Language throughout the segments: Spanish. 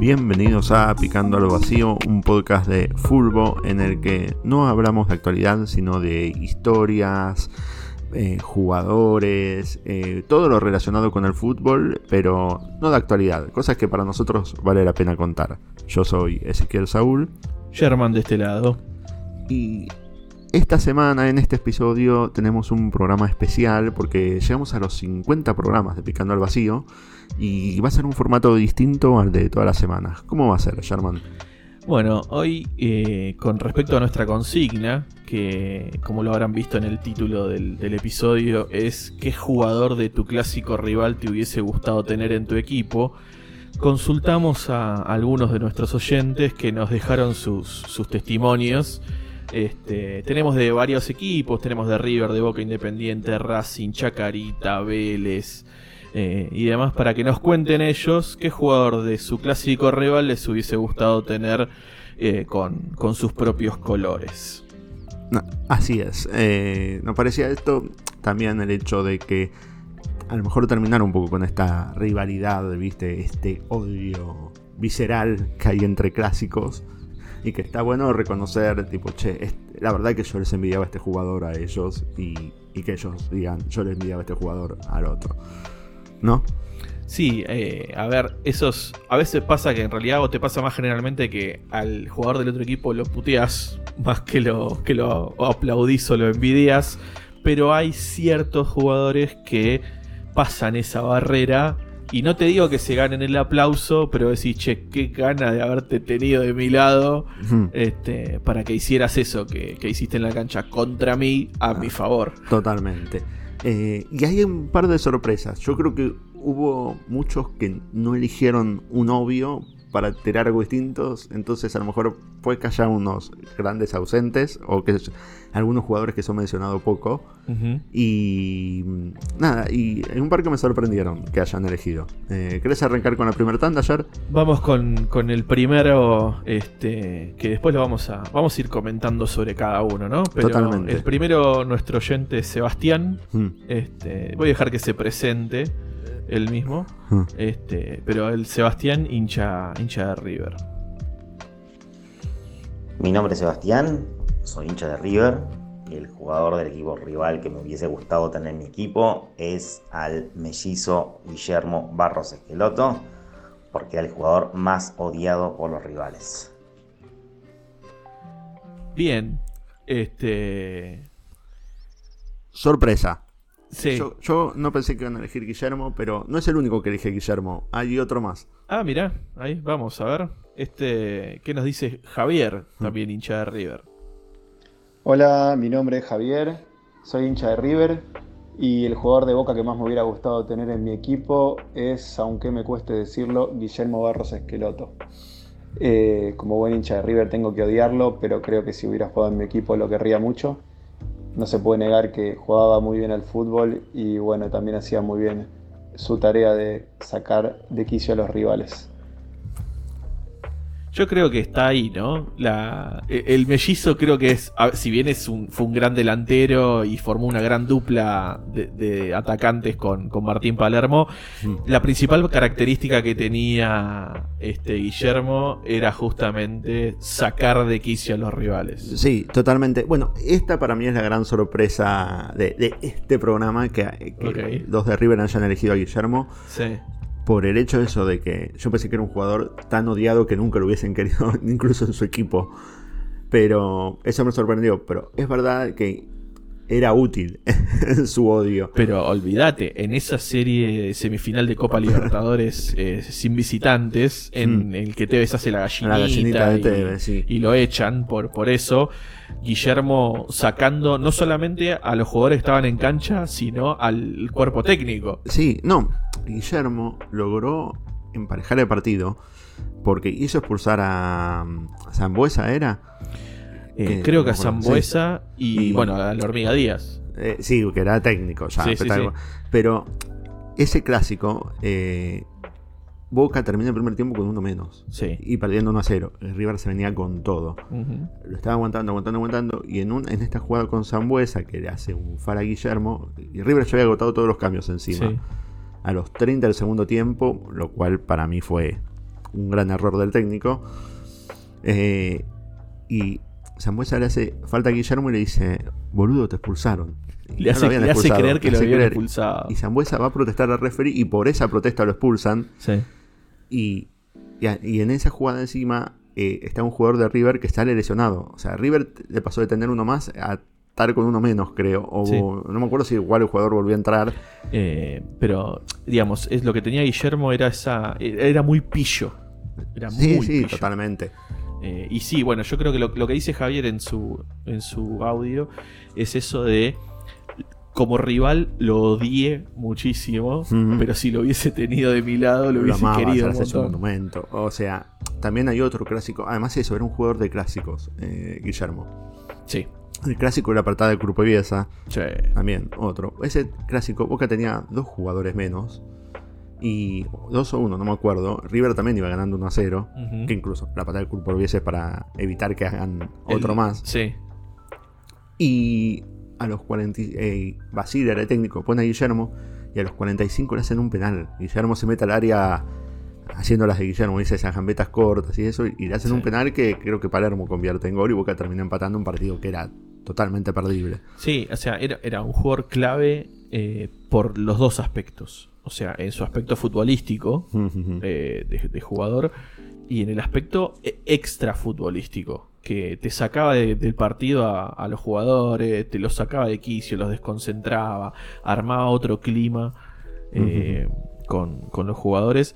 Bienvenidos a Picando al Vacío, un podcast de Fulbo en el que no hablamos de actualidad, sino de historias, eh, jugadores, eh, todo lo relacionado con el fútbol, pero no de actualidad, cosas que para nosotros vale la pena contar. Yo soy Ezequiel Saúl. Sherman de este lado. Y esta semana, en este episodio, tenemos un programa especial porque llegamos a los 50 programas de Picando al Vacío y va a ser un formato distinto al de todas las semanas. ¿Cómo va a ser, Sherman? Bueno, hoy eh, con respecto a nuestra consigna, que como lo habrán visto en el título del, episodio, es qué jugador de tu clásico rival te hubiese gustado tener en tu equipo, consultamos a algunos de nuestros oyentes que nos dejaron sus testimonios. Este, tenemos de varios equipos, tenemos de River, de Boca Independiente, Racing, Chacarita, Vélez, eh, y demás para que nos cuenten ellos qué jugador de su clásico rival les hubiese gustado tener eh, con, sus propios colores. Así es. Eh, nos parecía esto también el hecho de que a lo mejor terminar un poco con esta rivalidad, ¿viste? Este odio visceral que hay entre clásicos. Y que está bueno reconocer, tipo, che, la verdad que yo les envidiaba a este jugador a ellos y, y que ellos digan, yo les envidiaba a este jugador al otro. ¿no? Sí, eh, a ver, esos. A veces pasa que en realidad, o te pasa más generalmente que al jugador del otro equipo lo puteas más que lo, que lo aplaudís o lo envidias. Pero hay ciertos jugadores que pasan esa barrera. Y no te digo que se ganen el aplauso, pero decís, che, qué gana de haberte tenido de mi lado este, para que hicieras eso que, que, hiciste en la cancha contra mí a mi favor. Totalmente. Eh, y hay un par de sorpresas. Yo creo que hubo muchos que no eligieron un obvio para tirar algo distintos. Entonces, a lo mejor puede que haya unos grandes ausentes o que algunos jugadores que son mencionados poco. Y nada, y hay un par que me sorprendieron que hayan elegido. Eh, ¿Querés arrancar con la primera tanda ayer? Vamos con, con, el primero, este, que después lo vamos a, vamos a ir comentando sobre cada uno, ¿no? Pero Totalmente. El primero, nuestro oyente Sebastián. Este, voy a dejar que se presente él mismo. Este, pero el Sebastián hincha, hincha de River. Mi nombre es Sebastián, soy hincha de River. El jugador del equipo rival que me hubiese gustado tener en mi equipo es al mellizo Guillermo Barros Esqueloto, porque era el jugador más odiado por los rivales. Bien, este. Sorpresa. Sí. Yo, yo, no pensé que iban a elegir Guillermo, pero no es el único que elige Guillermo. Hay otro más. Ah, mira, ahí vamos a ver. Este, ¿qué nos dice Javier, también hincha de River? Hola, mi nombre es Javier, soy hincha de River y el jugador de Boca que más me hubiera gustado tener en mi equipo es, aunque me cueste decirlo, Guillermo Barros Esqueloto. Eh, como buen hincha de River tengo que odiarlo, pero creo que si hubiera jugado en mi equipo lo querría mucho no se puede negar que jugaba muy bien al fútbol y bueno, también hacía muy bien su tarea de sacar de quicio a los rivales. Yo creo que está ahí, ¿no? La, el mellizo creo que es, si bien es un, fue un gran delantero y formó una gran dupla de, de atacantes con, con, Martín Palermo, mm. la principal característica que tenía este Guillermo era justamente sacar de quicio a los rivales. Sí, totalmente. Bueno, esta para mí es la gran sorpresa de, de este programa, que, que okay. los de River hayan elegido a Guillermo. Sí por el hecho de eso de que yo pensé que era un jugador tan odiado que nunca lo hubiesen querido, incluso en su equipo. Pero eso me sorprendió. Pero es verdad que era útil su odio. Pero olvídate, en esa serie semifinal de Copa Libertadores eh, sin visitantes, en mm. el que Tevez hace la gallinita, la gallinita de y, Tevez, sí. y, lo echan por, por eso, Guillermo sacando no solamente a los jugadores que estaban en cancha, sino al cuerpo técnico. Sí, no, Guillermo logró emparejar el partido porque hizo expulsar a, a Zambuesa, ¿era? Eh, creo que a Zambuesa sí. y, y, bueno, a la Hormiga Díaz. Eh, sí, que era técnico ya. Sí, sí, pero ese clásico, eh, Boca termina el primer tiempo con uno menos. Sí. Y perdiendo 1 a 0. El River se venía con todo. Lo estaba aguantando, aguantando, aguantando. Y en, un, en esta jugada con Zambuesa, que le hace un far a Guillermo, y River ya había agotado todos los cambios encima. A los 30 del segundo tiempo, lo cual para mí fue un gran error del técnico. Eh, y Zambuesa le hace falta a Guillermo y le dice: Boludo, te expulsaron. Y Le no hace, le creer que le lo habían expulsado. Y Zambuesa va a protestar al referee y por esa protesta lo expulsan. Sí. Y, y, en esa jugada encima eh, está un jugador de River que sale lesionado. O sea, River le pasó de tener uno más a estar con uno menos, creo. O Sí. no me acuerdo si igual el jugador volvió a entrar. Eh, pero, digamos, es lo que tenía Guillermo era esa. Era muy pillo. Era Sí, muy sí, pillo. totalmente. Eh, y sí, bueno, yo creo que lo, lo que dice Javier en su, en su audio es eso de. Como rival lo odié muchísimo, pero si lo hubiese tenido de mi lado lo Lo hubiese amaba, querido un monumento. O sea, también hay otro clásico. Además, eso, era un jugador de clásicos, eh, Guillermo. Sí, El clásico de la apartada del Grupo Viesa. sí. También, otro. Ese clásico, Boca tenía dos jugadores menos. Y dos o uno, no me acuerdo. River también iba ganando 1 a 0. Ujú. Que incluso la patada del culpo es para evitar que hagan El- otro más. Sí, Y a los 40. Eh, Basile era el técnico, pone a Guillermo. Y a los 45 le hacen un penal. Guillermo se mete al área haciendo las de Guillermo, dice esas gambetas cortas y eso. Y le hacen Sí. un penal que creo que Palermo convierte en gol. Y Boca termina empatando un partido que era totalmente perdible. Sí, o sea, era, era un jugador clave eh, por los dos aspectos. O sea, en su aspecto futbolístico eh, de, de jugador y en el aspecto e- extra futbolístico. Que te sacaba de- del partido a, a los jugadores, te los sacaba de quicio, los desconcentraba, armaba otro clima eh, con, con los jugadores.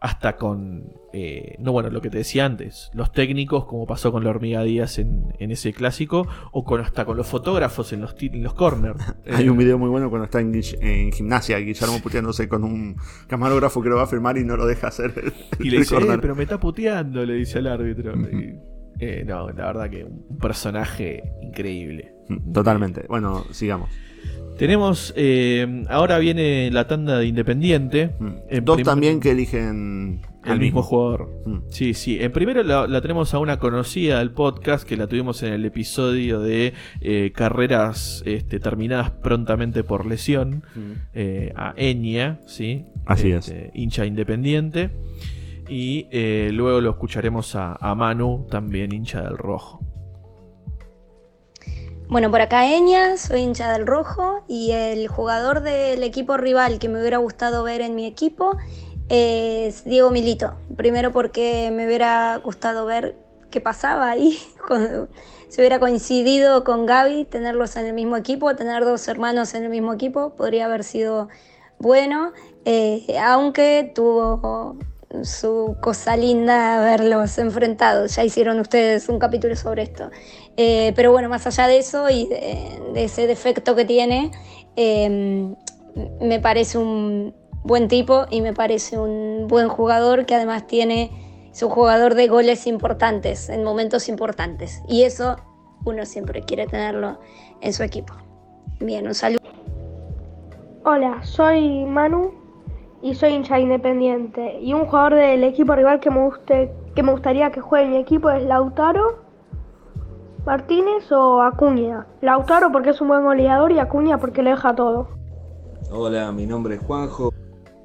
Hasta con, eh, no bueno, lo que te decía antes, los técnicos, como pasó con la hormiga Díaz en, en ese clásico, o con hasta con los fotógrafos en los, en los corners. Hay un video muy bueno cuando está en, gimnasia, Guillermo puteándose con un camarógrafo que lo va a filmar y no lo deja hacer. el- Y le dice, "Eh, pero me está puteando, le dice al árbitro. Y, eh, no, la verdad que un personaje increíble. Totalmente. Bueno, sigamos. Tenemos, ahora viene la tanda de Independiente. En Dos también que eligen El mismo jugador. Mm. Sí, sí. En primero la, la tenemos a una conocida del podcast que la tuvimos en el episodio de eh, carreras este, terminadas prontamente por lesión. eh, a Enya, ¿sí? Así Este, Hincha independiente. Y eh, luego lo escucharemos a, a Manu, también hincha del rojo. Bueno, por acá Eña, soy hincha del rojo y el jugador del equipo rival que me hubiera gustado ver en mi equipo es Diego Milito. Primero porque me hubiera gustado ver qué pasaba ahí, cuando se hubiera coincidido con Gaby, tenerlos en el mismo equipo, tener dos hermanos en el mismo equipo, podría haber sido bueno, eh, aunque tuvo su cosa linda verlos enfrentados. Ya hicieron ustedes un capítulo sobre esto. Eh, pero bueno, más allá de eso y de, de ese defecto que tiene, eh, me parece un buen tipo y me parece un buen jugador que además tiene, es un jugador de goles importantes, en momentos importantes. Y eso uno siempre quiere tenerlo en su equipo. Bien, un saludo. Hola, soy Manu y soy hincha independiente. Y un jugador del equipo rival que me, guste, que me gustaría que juegue en mi equipo es Lautaro Martínez o Acuña. Lautaro porque es un buen goleador y Acuña porque le deja todo. Hola, mi nombre es Juanjo.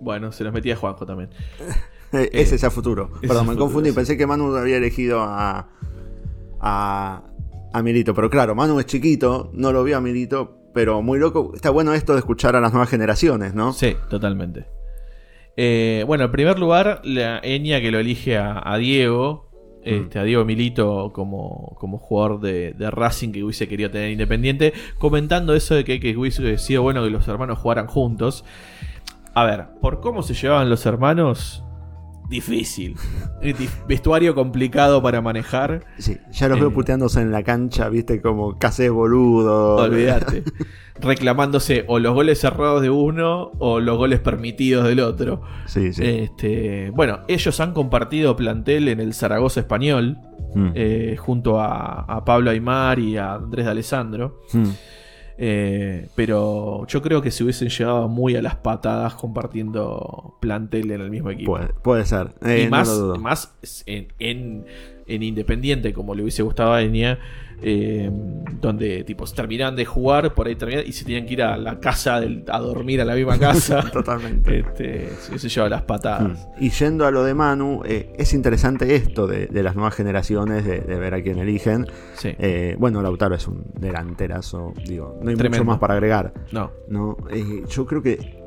Bueno, se los metía Juanjo también. Eh, ese es a futuro. Perdón, me futuro, confundí. sí. Pensé que Manu había elegido a, a, a Milito. Pero claro, Manu es chiquito, no lo vio a Milito. Pero muy loco. Está bueno esto de escuchar a las nuevas generaciones, ¿no? Sí, totalmente. Eh, bueno, en primer lugar, la Enya que lo elige a, a Diego, este, a Diego Milito como, como jugador de, de Racing que hubiese querido tener independiente, comentando eso de que, que hubiese sido bueno que los hermanos jugaran juntos. A ver, por cómo se llevaban los hermanos, difícil. Dif- Vestuario complicado para manejar. Sí, ya los veo Eh. puteándose en la cancha, viste, como casi boludo. Olvídate. Reclamándose o los goles cerrados de uno o los goles permitidos del otro. Sí, sí. Este, bueno, ellos han compartido plantel en el Zaragoza español, Mm. eh, junto a, a Pablo Aymar y a Andrés de Alessandro. Mm. Eh, pero yo creo que se hubiesen llegado muy a las patadas compartiendo plantel en el mismo equipo. Puede, puede ser. Eh, y más, más en, en- en Independiente, como le hubiese gustado a Enya, eh, donde tipo se terminaban de jugar, por ahí terminaban y se tenían que ir a la casa del- a dormir a la misma casa. Totalmente. este, se llevado las patadas. Y yendo a lo de Manu, eh, es interesante esto de, de las nuevas generaciones, de, de ver a quién eligen. Sí. Eh, bueno, Lautaro es un delanterazo, digo, no hay Tremendo. mucho más para agregar. No. ¿no? Eh, yo creo que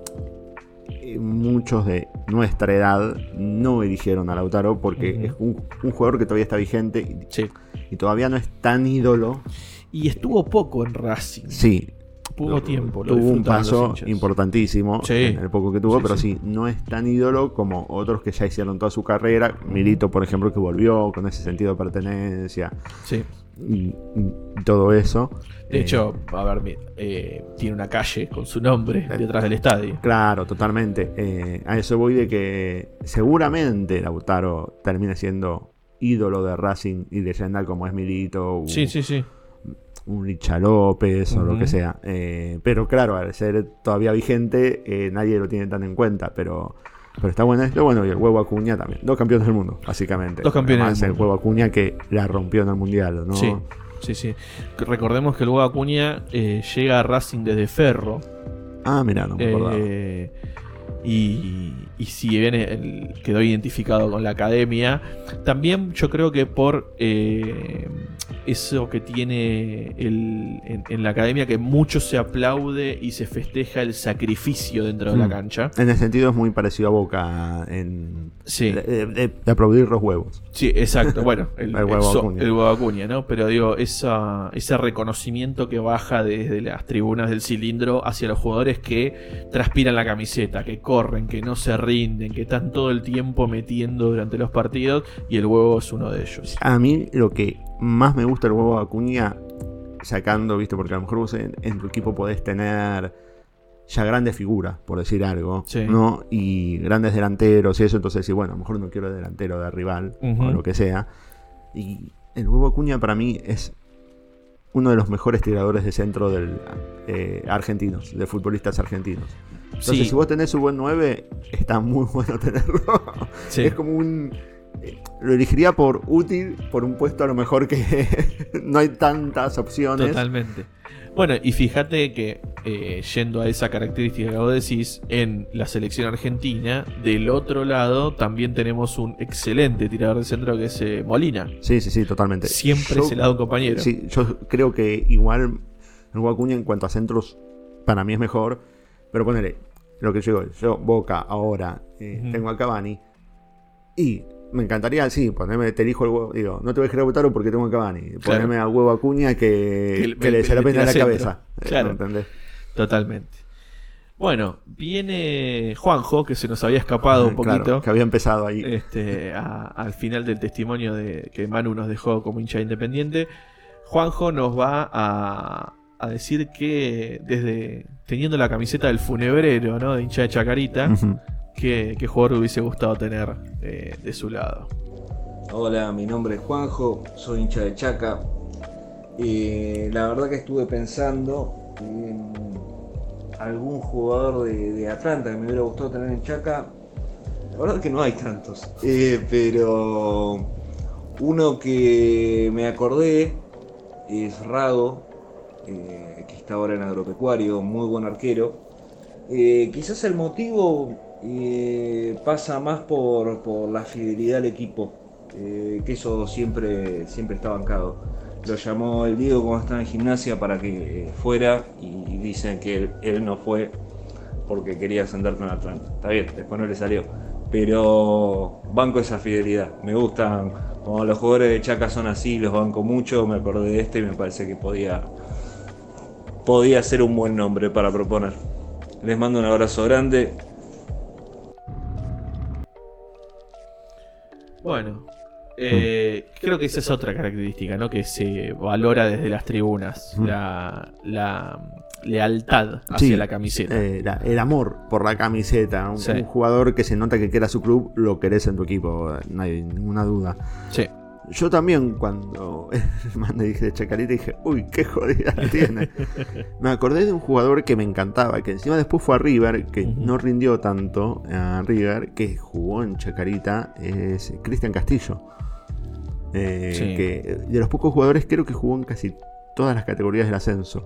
muchos de nuestra edad no eligieron a Lautaro porque es un, un jugador que todavía está vigente y, Sí. y todavía no es tan ídolo. Y estuvo poco en Racing. Sí, Poco tiempo. lo tuvo un paso importantísimo Sí. en el poco que tuvo, Sí, pero sí. sí. no es tan ídolo como otros que ya hicieron toda su carrera. Milito, por ejemplo, que volvió con ese sentido de pertenencia Sí. Y, y todo eso. De Eh, hecho, a ver, eh, tiene una calle con su nombre detrás del estadio. Claro, totalmente. Eh, a eso voy de que seguramente Lautaro termine siendo ídolo de Racing y leyenda como es Milito, u- Sí, sí, sí. un Licha López o lo que sea. Eh, pero claro, al ser todavía vigente, eh, nadie lo tiene tan en cuenta. Pero, pero está bueno esto. Bueno, y el huevo Acuña también. Dos campeones del mundo, básicamente. Dos campeones Además, del el mundo. huevo Acuña que la rompió en el mundial, ¿no? Sí, sí, sí. Recordemos que el Hugo Acuña eh, llega a Racing desde Ferro. Ah, mira, no me acordaba. eh, y, y si bien quedó identificado con la academia, también yo creo que por eh, eso que tiene el- en, en la academia, que mucho se aplaude y se festeja el sacrificio dentro de la Mm. cancha. En ese sentido es muy parecido a Boca en Sí. de, de- de aplaudir los huevos. Sí, exacto. Bueno, el, El huevo el Acuña. el huevo Acuña, ¿no? Pero digo, esa, ese reconocimiento que baja desde las tribunas del cilindro hacia los jugadores que transpiran la camiseta, que corren, que no se rinden, que están todo el tiempo metiendo durante los partidos, y el huevo es uno de ellos. A mí lo que más me gusta el huevo Acuña, sacando, viste, porque a lo mejor vos en, en tu equipo podés tener ya grandes figuras, por decir algo, Sí. ¿no? Y grandes delanteros y eso, entonces sí, bueno, a lo mejor no quiero el delantero de rival o lo que sea. Y el huevo Acuña para mí es uno de los mejores tiradores de centro del eh, argentinos, de futbolistas argentinos. Entonces, Sí. si vos tenés un buen 9, está muy bueno tenerlo. Sí. Es como un. Lo elegiría por útil, por un puesto a lo mejor que no hay tantas opciones. Totalmente. Bueno, y fíjate que eh, yendo a esa característica que vos decís, en la selección argentina, del otro lado también tenemos un excelente tirador de centro que es eh, Molina. Sí, sí, sí, totalmente. Siempre Yo- le da un compañero. Sí, yo creo que igual el Guacuña en cuanto a centros, para mí es mejor. Pero ponele, lo que yo digo, yo Boca ahora, eh, tengo a Cavani. Y me encantaría, sí, ponerme, te elijo el huevo, digo, no te voy a dejar a Lautaro porque tengo a Cavani. Claro. Ponerme a huevo Acuña que, Que le- se la pena en la cabeza. centro. Claro. ¿Entendés? Totalmente. Bueno, viene Juanjo, que se nos había escapado un Claro, poquito. que había empezado ahí. este, a- al final del testimonio de, que Manu nos dejó como hincha independiente, Juanjo nos va a, a decir que desde teniendo la camiseta del funebrero, ¿no? De hincha de Chacarita. ¿Qué, jugador hubiese gustado tener eh, de su lado? Hola, mi nombre es Juanjo, soy hincha de Chaca. Eh, la verdad que estuve pensando en algún jugador de, Atlanta que me hubiera gustado tener en Chaca. La verdad que no hay tantos. Eh, pero uno que me acordé es Rago, eh, que está ahora en agropecuario, muy buen arquero. Quizás el motivo eh, pasa más por, la fidelidad al equipo, eh, que eso siempre, siempre está bancado. Lo llamó el Diego cuando estaba en gimnasia para que eh, fuera y dicen que él, no fue porque quería sentar con Atlanta. Está bien, después no le salió. Pero banco esa fidelidad. Me gustan, como los jugadores de Chaca son así, los banco mucho. Me acordé de este y me parece que podía, podía ser un buen nombre para proponer. Les mando un abrazo grande. Bueno, eh, creo que esa es otra característica, ¿no? Que se valora desde las tribunas, Mm. la, la lealtad hacia Sí, la camiseta. eh, la- el amor por la camiseta. Un, Sí. un jugador que se nota que quiera su club, lo querés en tu equipo, no hay ninguna duda. Sí. Yo también cuando me dije de Chacarita dije, uy, qué jodida tiene. me acordé de un jugador que me encantaba, que encima después fue a River, que no rindió tanto a River, que jugó en Chacarita, es Cristian Castillo. Eh, que de los pocos jugadores creo que jugó en casi todas las categorías del ascenso.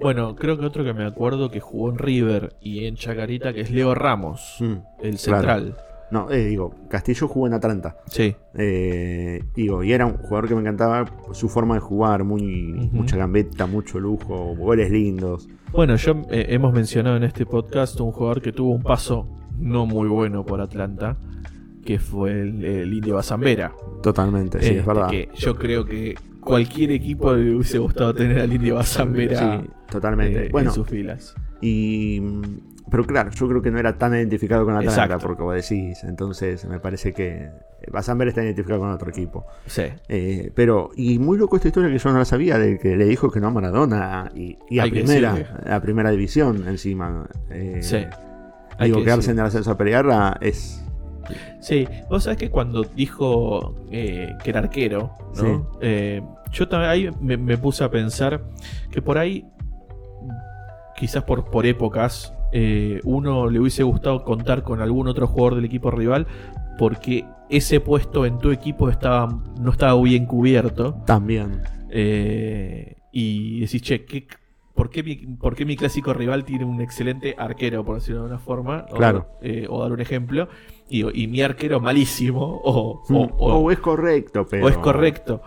Bueno, creo que otro que me acuerdo que jugó en River y en Chacarita, que es Leo Ramos, mm, el central. No, eh, digo, Castillo jugó en Atlanta. Sí. Eh, digo, y era un jugador que me encantaba su forma de jugar, muy mucha gambeta, mucho lujo, goles lindos. Bueno, yo eh, hemos mencionado en este podcast un jugador que tuvo un paso no muy bueno por Atlanta, que fue el, Indio Bazambera. Totalmente, sí, es este, verdad. Que yo creo que cualquier equipo le hubiese gustado tener al Indio Bazambera sí, totalmente. bueno, en sus filas. Y pero claro, yo creo que no era tan identificado con Atlanta, porque vos decís. Entonces, me parece que Basamber está identificado con otro equipo. Sí. Eh, pero, y muy loco esta historia que yo no la sabía, de que le dijo que no a Maradona y, a, primera, a primera división encima. Eh, sí. Digo, quedarse en el ascenso a pelear es. Sí, vos sabés que cuando dijo eh, que era arquero, ¿no? yo también ahí me, puse a pensar que por ahí, quizás por, por épocas, eh, uno le hubiese gustado contar con algún otro jugador del equipo rival porque ese puesto en tu equipo estaba, no estaba bien cubierto. También. Eh, y decís, che, por, qué mi, clásico rival tiene un excelente arquero, por decirlo de alguna forma? Claro. Eh, o, dar un ejemplo. Y, y, mi arquero malísimo. O, o, o, es correcto, pero. O es correcto.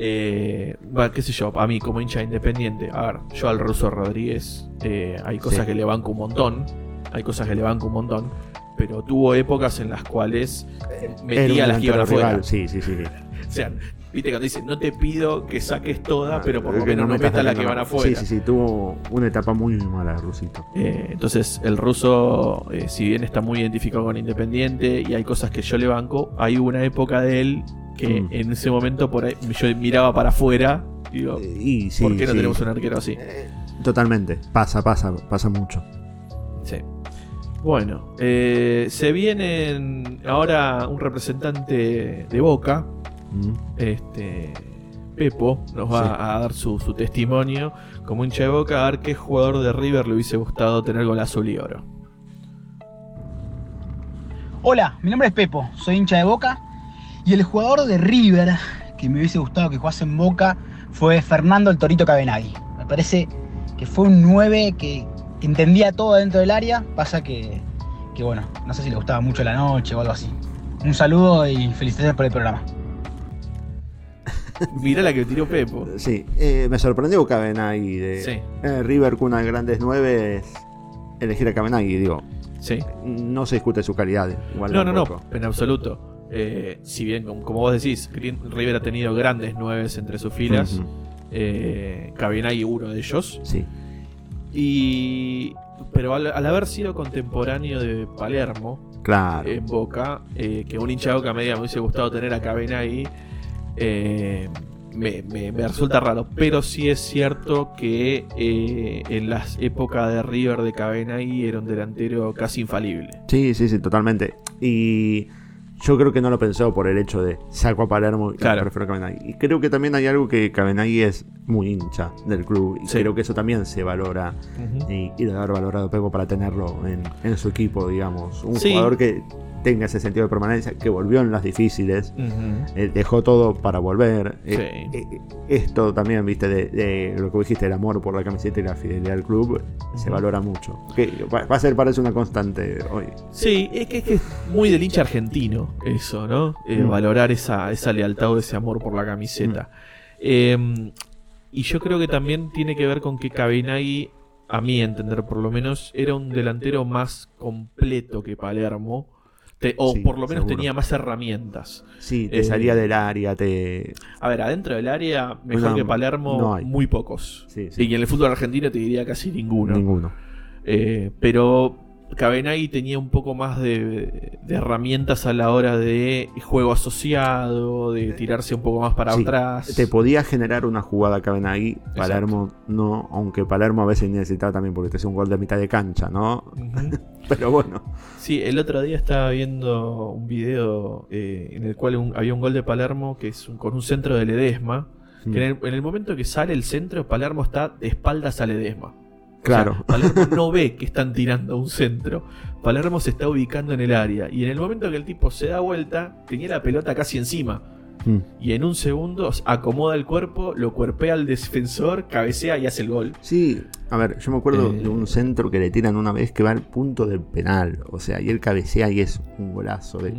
Eh, qué sé yo, a mí como hincha independiente, a ver, yo al ruso Rodríguez eh, hay cosas que le banco un montón, hay cosas que le banco un montón, pero tuvo épocas en las cuales eh, metía las que iban afuera. Sí, sí, sí. o sea, viste cuando dice, no te pido que saques toda, ah, pero por lo menos no metas las que van afuera. Sí, sí, sí, tuvo una etapa muy mala el rusito. Eh, entonces, el ruso, si bien está muy identificado con Independiente y hay cosas que yo le banco, hay una época de él que mm. en ese momento por ahí yo miraba para afuera y digo, eh, ¿por qué no tenemos un arquero así? Eh, totalmente, pasa, pasa, pasa mucho. Sí. Bueno, eh, se viene ahora un representante de Boca, mm. este Pepo, nos va a dar su, testimonio como hincha de Boca, a ver qué jugador de River le hubiese gustado tener con azul y oro. Hola, mi nombre es Pepo, soy hincha de Boca y el jugador de River que me hubiese gustado que jugase en Boca fue Fernando el Torito Cabenagui. Me parece que fue un 9 que, entendía todo dentro del área. Pasa que, bueno, no sé si le gustaba mucho la noche o algo así. Un saludo y felicitaciones por el programa. Mirá la que tiró Pepo. Sí, eh, me sorprendió Cabenagui de sí. eh, River con una grandes 9 elegir a Cabenagui, digo. Sí. No se discute su calidad. Igual no, no, no, en absoluto. Eh, si bien, como, vos decís, River ha tenido grandes nueves entre sus filas. Eh, uno de ellos. Sí. Y. Pero al, haber sido contemporáneo de Palermo. Claro. En Boca. Eh, que un hincha de Boca media me hubiese gustado tener a. Eh, me, me, resulta raro. Pero sí es cierto que en las épocas de River de Cabenagui era un delantero casi infalible. Sí, sí, sí, totalmente. Y yo creo que no lo pensó por el hecho de saco a Palermo y prefiero a. Y creo que también hay algo que Cabenagui es muy hincha del club. Y creo que eso también se valora. y, y, haber valorado Pepo para tenerlo en, en su equipo, digamos. Un jugador que tenga ese sentido de permanencia, que volvió en las difíciles, eh, dejó todo para volver. Eh, eh, esto también, viste, de, lo que dijiste, el amor por la camiseta y la fidelidad al club, se valora mucho. Que va, a ser, parece una constante hoy. Sí, es que es, muy del hincha argentino eso, ¿no? Mm. Valorar esa, esa lealtad o ese amor por la camiseta. Mm. Em, y yo creo que también tiene que ver con que Cabinagui, a mí entender por lo menos, era un delantero más completo que Palermo o por lo menos tenía más herramientas. Sí, te salía eh, del área, te... A ver, adentro del área, mejor que Palermo, muy pocos. Y en el fútbol argentino te diría casi ninguno. Ninguno. Eh, pero Cabenagui tenía un poco más de, de herramientas a la hora de juego asociado, de tirarse un poco más para Sí, atrás. Te podía generar una jugada Cabenagui, Palermo no, aunque Palermo a veces necesitaba también porque te hacía un gol de mitad de cancha, ¿no? Pero bueno, Sí, el otro día estaba viendo un video eh, en el cual un- había un gol de Palermo que es un- con un centro de Ledesma. Mm. En el, en el momento que sale el centro, Palermo está de espaldas a Ledesma. O Claro. sea, Palermo no ve que están tirando un centro. Palermo se está ubicando en el área. Y en el momento que el tipo se da vuelta, tenía la pelota casi encima. Mm. Y en un segundo acomoda el cuerpo, lo cuerpea al defensor, cabecea y hace el gol. Sí, a ver, yo me acuerdo Eh. de un centro que le tiran una vez que va al punto del penal. O sea, y él cabecea y es un golazo. de-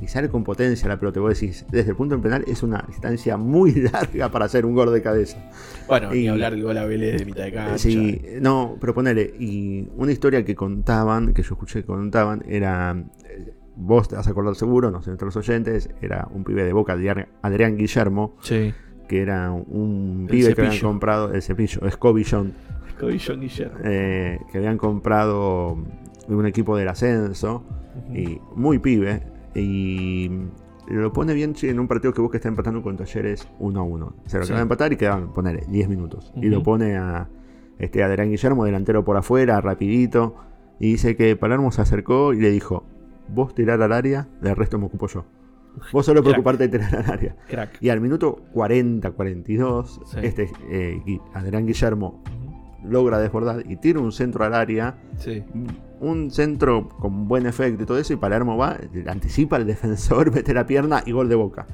y sale con potencia la pelota. Vos decís, desde el punto del penal es una distancia muy larga para hacer un gol de cabeza. Bueno, Y- ni hablar del gol a Vélez de mitad de cancha. Sí, no, pero ponele. Y una historia que contaban, que yo escuché que contaban, era. eh, Vos te vas a acordar seguro, no sé, entre los oyentes, era un pibe de boca, Adrián, Guillermo, Sí. que era un El pibe que habían comprado, el cepillo, Cobillón Guillermo. eh, que habían comprado de un equipo del ascenso, y muy pibe, y lo pone bien en un partido que vos que está empatando con Talleres 1 a 1. Se lo Sí. acaba de empatar y quedaban, ponele, 10 minutos. Y lo pone a este Adrián Guillermo, delantero por afuera, rapidito, y dice que Palermo se acercó y le dijo, vos tirar al área, del resto me ocupo yo. Vos solo preocuparte de tirar al área. Crack. Y al minuto 40-42, Sí. este eh, Adrián Guillermo logra desbordar y tira un centro al área. Sí. Un centro con buen efecto y todo eso. Y Palermo va, anticipa al defensor, mete la pierna y gol de boca.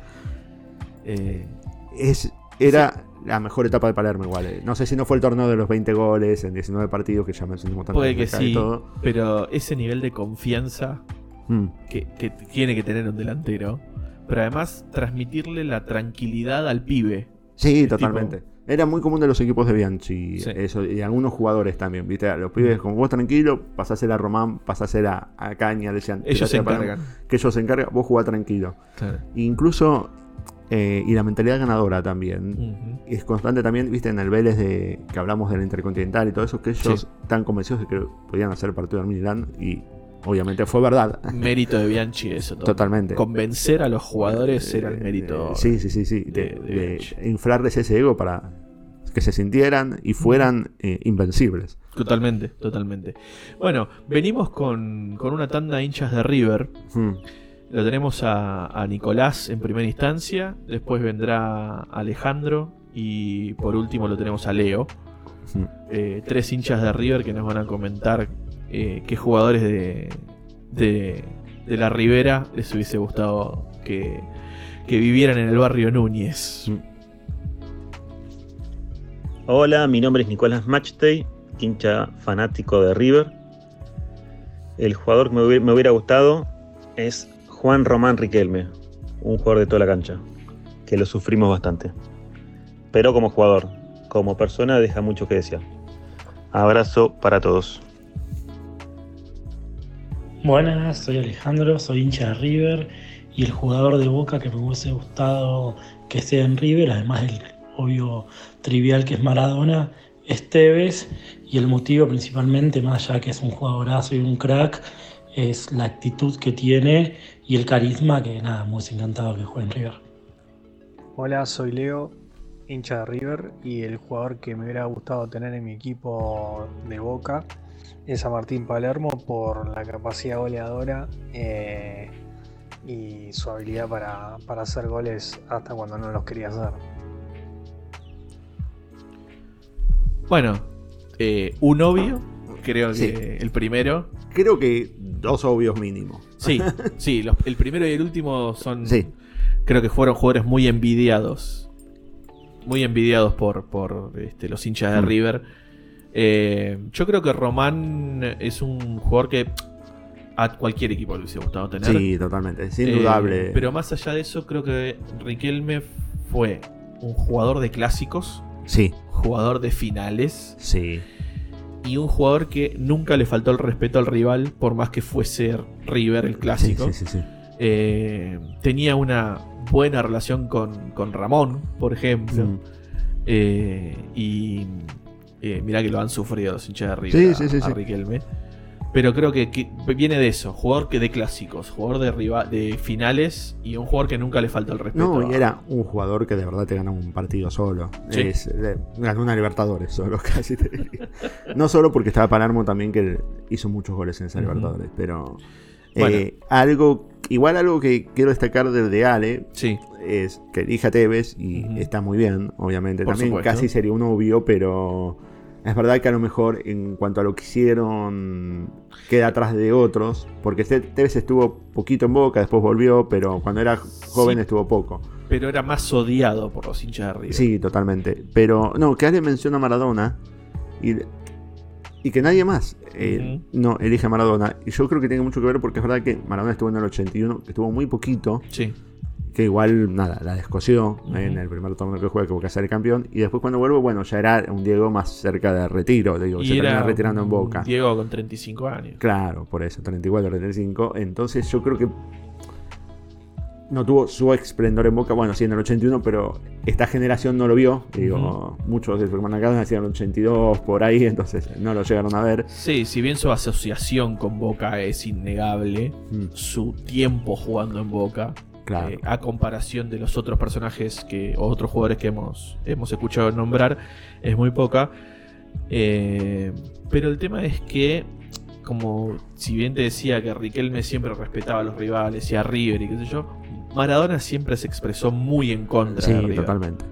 Eh, Es, era la mejor etapa de Palermo, igual. eh. No sé si no fue el torneo de los 20 goles en 19 partidos que ya mencionamos tantas puede que sí, todo. pero ese nivel de confianza Mm, que, que tiene que tener un delantero, pero además transmitirle la tranquilidad al pibe. Sí, totalmente. Era muy común de los equipos de Bianchi, Sí. eso, y algunos jugadores también, ¿viste? Los pibes, como vos tranquilo, pasásela a Román, pasásela a Caña, decían. Ellos se encargan. Que ellos se encargan, vos jugás tranquilo. Incluso, eh, y la mentalidad ganadora también. Ujú. Es constante también, viste, en el Vélez de que hablamos del Intercontinental y todo eso, que ellos Sí. están convencidos de que podían hacer partido del Milan y obviamente fue verdad. Mérito de Bianchi eso. todo. Totalmente. Convencer a los jugadores era el mérito. Eh, sí, sí, sí, sí. De, de- inflarles ese ego para que se sintieran y fueran eh, invencibles. Totalmente, totalmente. Bueno, venimos con, con una tanda de hinchas de River. Hmm. Lo tenemos a, a Nicolás en primera instancia, después vendrá Alejandro y por último lo tenemos a Leo. Hmm. Eh, tres hinchas de River que nos van a comentar eh, qué jugadores de, de, la Ribera les hubiese gustado que, que vivieran en el barrio Núñez. Hola, mi nombre es Nicolás Matchtey, hincha fanático de River. El jugador que me hubiera gustado es Juan Román Riquelme, un jugador de toda la cancha, que lo sufrimos bastante. Pero como jugador, como persona deja mucho que desear. Abrazo para todos. Buenas, soy Alejandro, soy hincha de River y el jugador de Boca que me hubiese gustado que esté en River, además del obvio trivial que es Maradona, es Tevez y el motivo principalmente, más allá que es un jugadorazo y un crack, es la actitud que tiene y el carisma que nada, hubiese encantado que juegue en River. Hola, soy Leo, hincha de River y el jugador que me hubiera gustado tener en mi equipo de Boca es a Martín Palermo por la capacidad goleadora eh, y su habilidad para, para hacer goles hasta cuando no los quería hacer. Bueno, eh, un obvio, creo que el primero. Creo que dos obvios mínimos. Sí, sí, los- el primero y el último son. Sí. Creo que fueron jugadores muy envidiados. Muy envidiados por, por este, los hinchas de Mm. River. Eh, yo creo que Román es un jugador que a cualquier equipo le hubiese gustado tener. Sí, totalmente. Es Eh, indudable. pero más allá de eso, creo que Riquelme fue un jugador de clásicos. Sí. Jugador de finales. Sí. Y un jugador que nunca le faltó el respeto al rival, por más que fuese River el clásico. Sí, sí, sí, sí. Eh, tenía una buena relación con, con Ramón, por ejemplo. Mm. Eh, y eh, mirá que lo han sufrido los hinchas de River Sí, a- sí, sí, a. Riquelme. Pero creo que, que viene de eso, jugador que de clásicos, jugador de riva- de finales y un jugador que nunca le falta el respeto. No, y era un jugador que de verdad te ganó un partido solo. Es, eh, ganó una Libertadores solo, casi te diría. No solo porque estaba Palermo también, que hizo muchos goles en esa. Libertadores, pero. Bueno. eh, algo. Igual algo que quiero destacar del de Ale Sí. es que elija Tevez y está muy bien, obviamente. Por También supuesto. casi sería un obvio, pero es verdad que a lo mejor en cuanto a lo que hicieron queda atrás de otros, porque Te- Tevez estuvo poquito en Boca, después volvió, pero cuando era joven Sí. estuvo poco. Pero era más odiado por los hinchas de River. Sí, totalmente. Pero no, que alguien menciona a Maradona y, y que nadie más eh, no elige a Maradona. Y yo creo que tiene mucho que ver porque es verdad que Maradona estuvo en el 81, que estuvo muy poquito. Sí. Que igual, nada, la descoció en el primer torneo que juega, que Boca sale campeón. Y después cuando vuelve, bueno, ya era un Diego más cerca de retiro. Digo, Y se termina retirando en Boca. Diego con 35 años. Claro, por eso, 34, 35. Entonces yo creo que no tuvo su esplendor en Boca, bueno, sí en el 81, pero esta generación no lo vio. Digo, muchos de su hermana acá nacieron en el 82, por ahí, entonces no lo llegaron a ver. Sí, si bien su asociación con Boca es innegable, Mm. su tiempo jugando en Boca, Claro. eh, a comparación de los otros personajes que, o otros jugadores que hemos, hemos escuchado nombrar, es muy poca. Eh, pero el tema es que, como si bien te decía que Riquelme siempre respetaba a los rivales y a River y qué sé yo, Maradona siempre se expresó muy en contra Sí, de River. totalmente.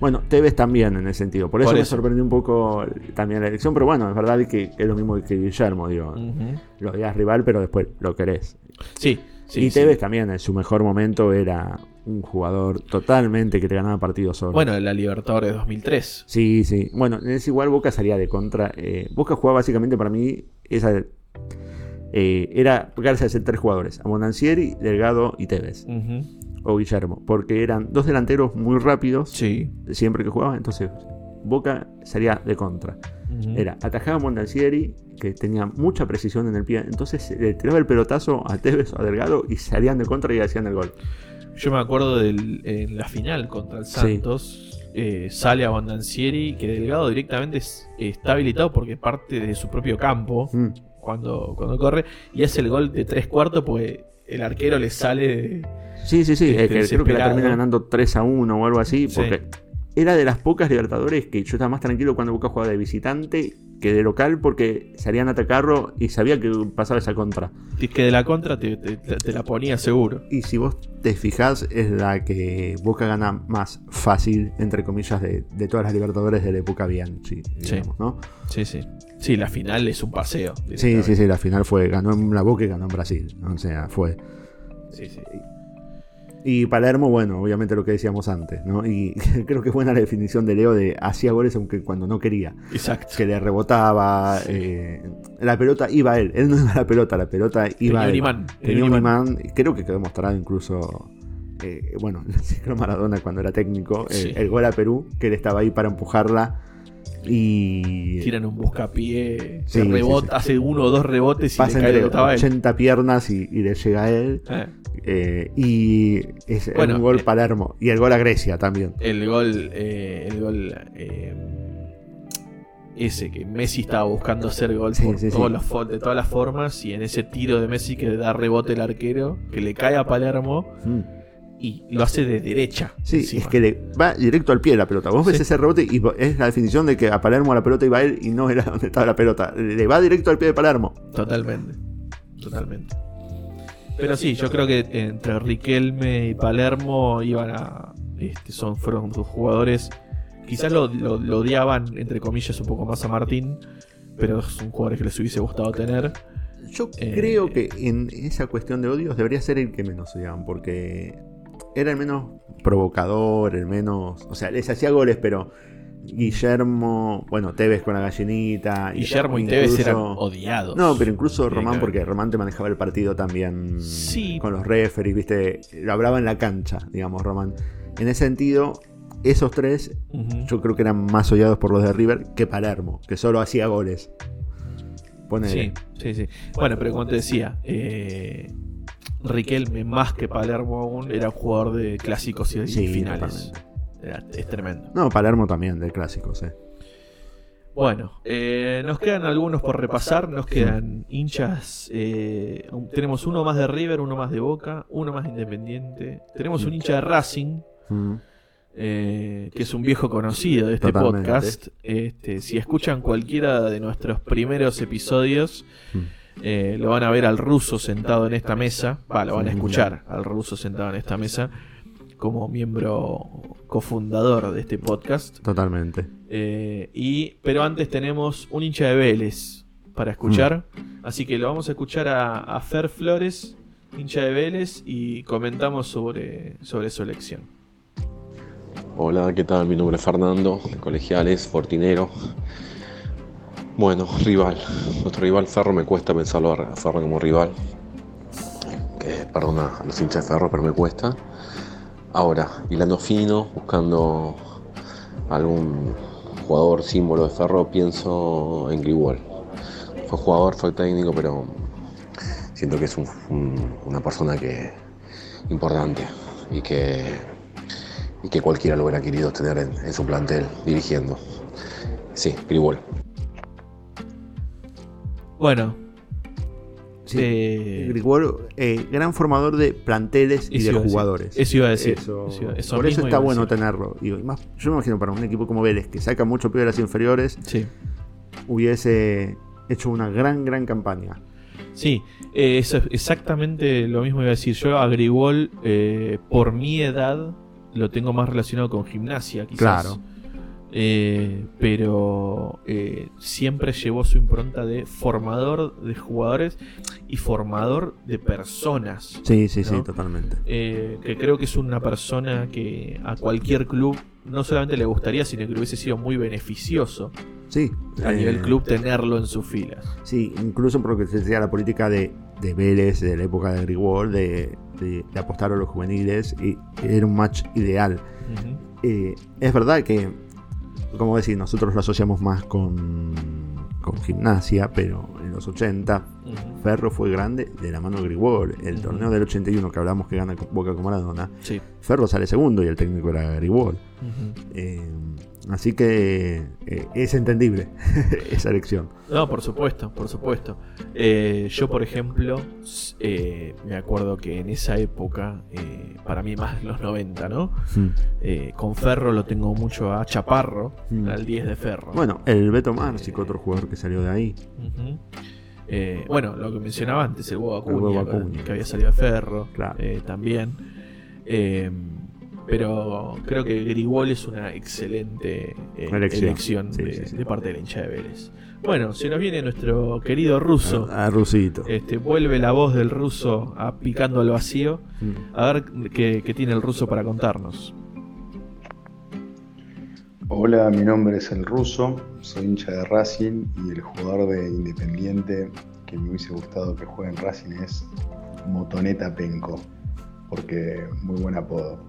Bueno, Tevez también en ese sentido. Por eso Por me sorprendió un poco también la elección, pero bueno, es verdad que es lo mismo que Guillermo, digo. Ujú. Lo odias rival, pero después lo querés. Sí, sí, y sí. Tevez también en su mejor momento era un jugador totalmente que te ganaba partidos solo. Bueno, la Libertadores 2003. Sí, sí. Bueno, es igual Boca salía de contra. eh, Boca jugaba básicamente para mí esa eh, era pegarse a ser tres jugadores, a Monancieri, Delgado y Tevez. O Guillermo, porque eran dos delanteros muy rápidos Sí. siempre que jugaban, entonces Boca salía de contra. Era atacaba a Monancieri, que tenía mucha precisión en el pie, entonces le tiraba el pelotazo a Tevez o a Delgado y salían de contra y hacían el gol. Yo me acuerdo del, en la final contra el Sí. Santos. eh, sale a Bondancieri que Delgado directamente es- está habilitado porque parte de su propio campo Mm. cuando, cuando corre y hace el gol de tres cuartos porque el arquero le sale Sí, sí, sí, este, creo que la termina ganando 3 a 1 o algo así, Sí. Era de las pocas Libertadores que yo estaba más tranquilo cuando Boca jugaba de visitante que de local porque salían a atacarlo y sabía que pasaba esa contra. Es que de la contra te, te- te- te la ponía seguro. Y si vos te fijás, es la que Boca gana más fácil, entre comillas, de, de todas las Libertadores de la época Bianchi, digamos, ¿no? Sí, sí. Sí, la final es un paseo. Sí, sí, sí, la final fue, ganó en la Boca y ganó en Brasil, o sea, fue... Sí, sí. Y Palermo, bueno, obviamente lo que decíamos antes, ¿no? Y creo que es buena la definición de Leo de hacía goles aunque cuando no quería. Exacto. Que le rebotaba, eh, la pelota iba a él, él no iba a la pelota, la pelota iba Tenía a él. un imán, Tenía un imán, y creo que quedó demostrado incluso, eh, bueno, en el ciclo Maradona cuando era técnico, eh, el gol a Perú, que él estaba ahí para empujarla y... Tiran un buscapié, Sí, se rebota, sí. hace uno o dos rebotes y Pasa le cae entre la pelota a él. 80 piernas y, y le llega a él. Eh. Eh, y es Bueno, un gol eh, Palermo. Y el gol a Grecia también. El gol, eh, el gol ese que Messi estaba buscando hacer gol Sí, por sí, todos sí. los fo- de todas las formas y en ese tiro de Messi que da rebote el arquero, que le cae a Palermo Mm. Y lo hace de derecha. Sí, encima. es que le va directo al pie la pelota. Vos ves Sí. ese rebote y es la definición de que a Palermo la pelota iba a él y no era donde estaba la pelota. Le va directo al pie de Palermo. Totalmente. Totalmente. Pero sí, yo creo que entre Riquelme y Palermo iban a. Este, son, fueron dos jugadores. Quizás lo, lo- lo odiaban, entre comillas, un poco más a Martín. Pero son jugadores que les hubiese gustado tener. Yo Eh, creo que en esa cuestión de odios debería ser el que menos odiaban, porque era el menos provocador, el menos. O sea, les hacía goles, pero Guillermo, bueno, Tevez con la gallinita. Guillermo y incluso- Tevez eran odiados. No, pero incluso Román, porque Román te manejaba el partido también Sí. con los referees, viste, lo hablaba en la cancha, digamos, Román. En ese sentido, esos tres yo creo que eran más odiados por los de River que Palermo, que solo hacía goles. Ponele. Sí, sí, sí. Bueno, pero como te decía, eh, Riquelme, más que Palermo aún, era un jugador de clásicos y, y Sí, finales. Era- es tremendo. No, Palermo también, del clásico, sí. Bueno, eh, nos quedan algunos por repasar, nos quedan hinchas, eh, un- tenemos uno más de River, uno más de Boca, uno más de Independiente, tenemos un hincha de Racing, Mm. eh, que es un viejo conocido de este Totalmente. podcast. Este, si escuchan cualquiera de nuestros primeros episodios, Mm. Eh, lo van a ver al ruso sentado en esta mesa, va, lo van a escuchar al ruso sentado en esta mesa como miembro cofundador de este podcast. Totalmente. Eh, y, pero antes tenemos un hincha de Vélez para escuchar. Así que lo vamos a escuchar a, a Fer Flores, hincha de Vélez, y comentamos sobre, sobre su elección. Hola, ¿qué tal? Mi nombre es Fernando, de Colegiales, Fortinero. Bueno, rival. Nuestro rival Ferro me cuesta pensarlo a Ferro como rival. Que perdona a los hinchas de Ferro, pero me cuesta. Ahora, hilando fino, buscando algún jugador símbolo de Ferro, pienso en Grigol. Fue jugador, fue técnico, pero siento que es un- un- una persona que importante y que y cualquiera lo hubiera querido tener en, en su plantel dirigiendo. Sí, Gribol. Bueno, Sí. eh, Grigol, eh, gran formador de planteles y de jugadores. Eso iba a decir. Eso- Eso iba- eso por eso está bueno tenerlo. Y más, yo me imagino para un equipo como Vélez, que saca mucho pibe de las inferiores, sí. hubiese hecho una gran, gran campaña. Sí, eh, eso es exactamente lo mismo iba a decir. Yo a Grigol, eh, por mi edad, lo tengo más relacionado con gimnasia, quizás. Claro. Eh, pero eh, siempre llevó su impronta de formador de jugadores y formador de personas. Sí, sí, sí, totalmente. Eh, que creo que es una persona que a cualquier club no solamente le gustaría, sino que le hubiese sido muy beneficioso Sí. a nivel club tenerlo en sus filas. Sí, incluso porque se decía la política de, de Vélez de la época de Grigol, de, de- de apostar a los juveniles, y era un match ideal. Es verdad que, como decir, nosotros lo asociamos más con, con gimnasia, pero en los 80 Ujú. Ferro fue grande de la mano de Grigol. El Ujú. torneo del 81 que hablamos que gana Boca con Maradona, Sí. Ferro sale segundo y el técnico era Grigol. Eh, así que eh, es entendible esa elección. No, por supuesto, por supuesto. Eh, yo, por ejemplo, eh, me acuerdo que en esa época, para mí más los 90, ¿no? Eh, con Ferro lo tengo mucho a Chaparro, Mm. al 10 de Ferro. Bueno, el Beto Márcico, otro jugador que salió de ahí. Eh, bueno, lo que mencionaba antes, el Huevo El Huevo Acuña, Acuña. que había salido de Ferro, Claro. eh, también. Eh, pero creo que Grigol es una excelente eh, Elección. elección, Sí, de, sí, sí. de parte de la hincha de Vélez. Bueno, se nos viene nuestro querido ruso. A, a Rusito. Este, vuelve la voz del ruso a picando al vacío. Mm. A ver qué, qué tiene el ruso para contarnos. Hola, mi nombre es el ruso, soy hincha de Racing y el jugador de Independiente que me hubiese gustado que juegue en Racing es Motoneta Penco, porque muy buen apodo.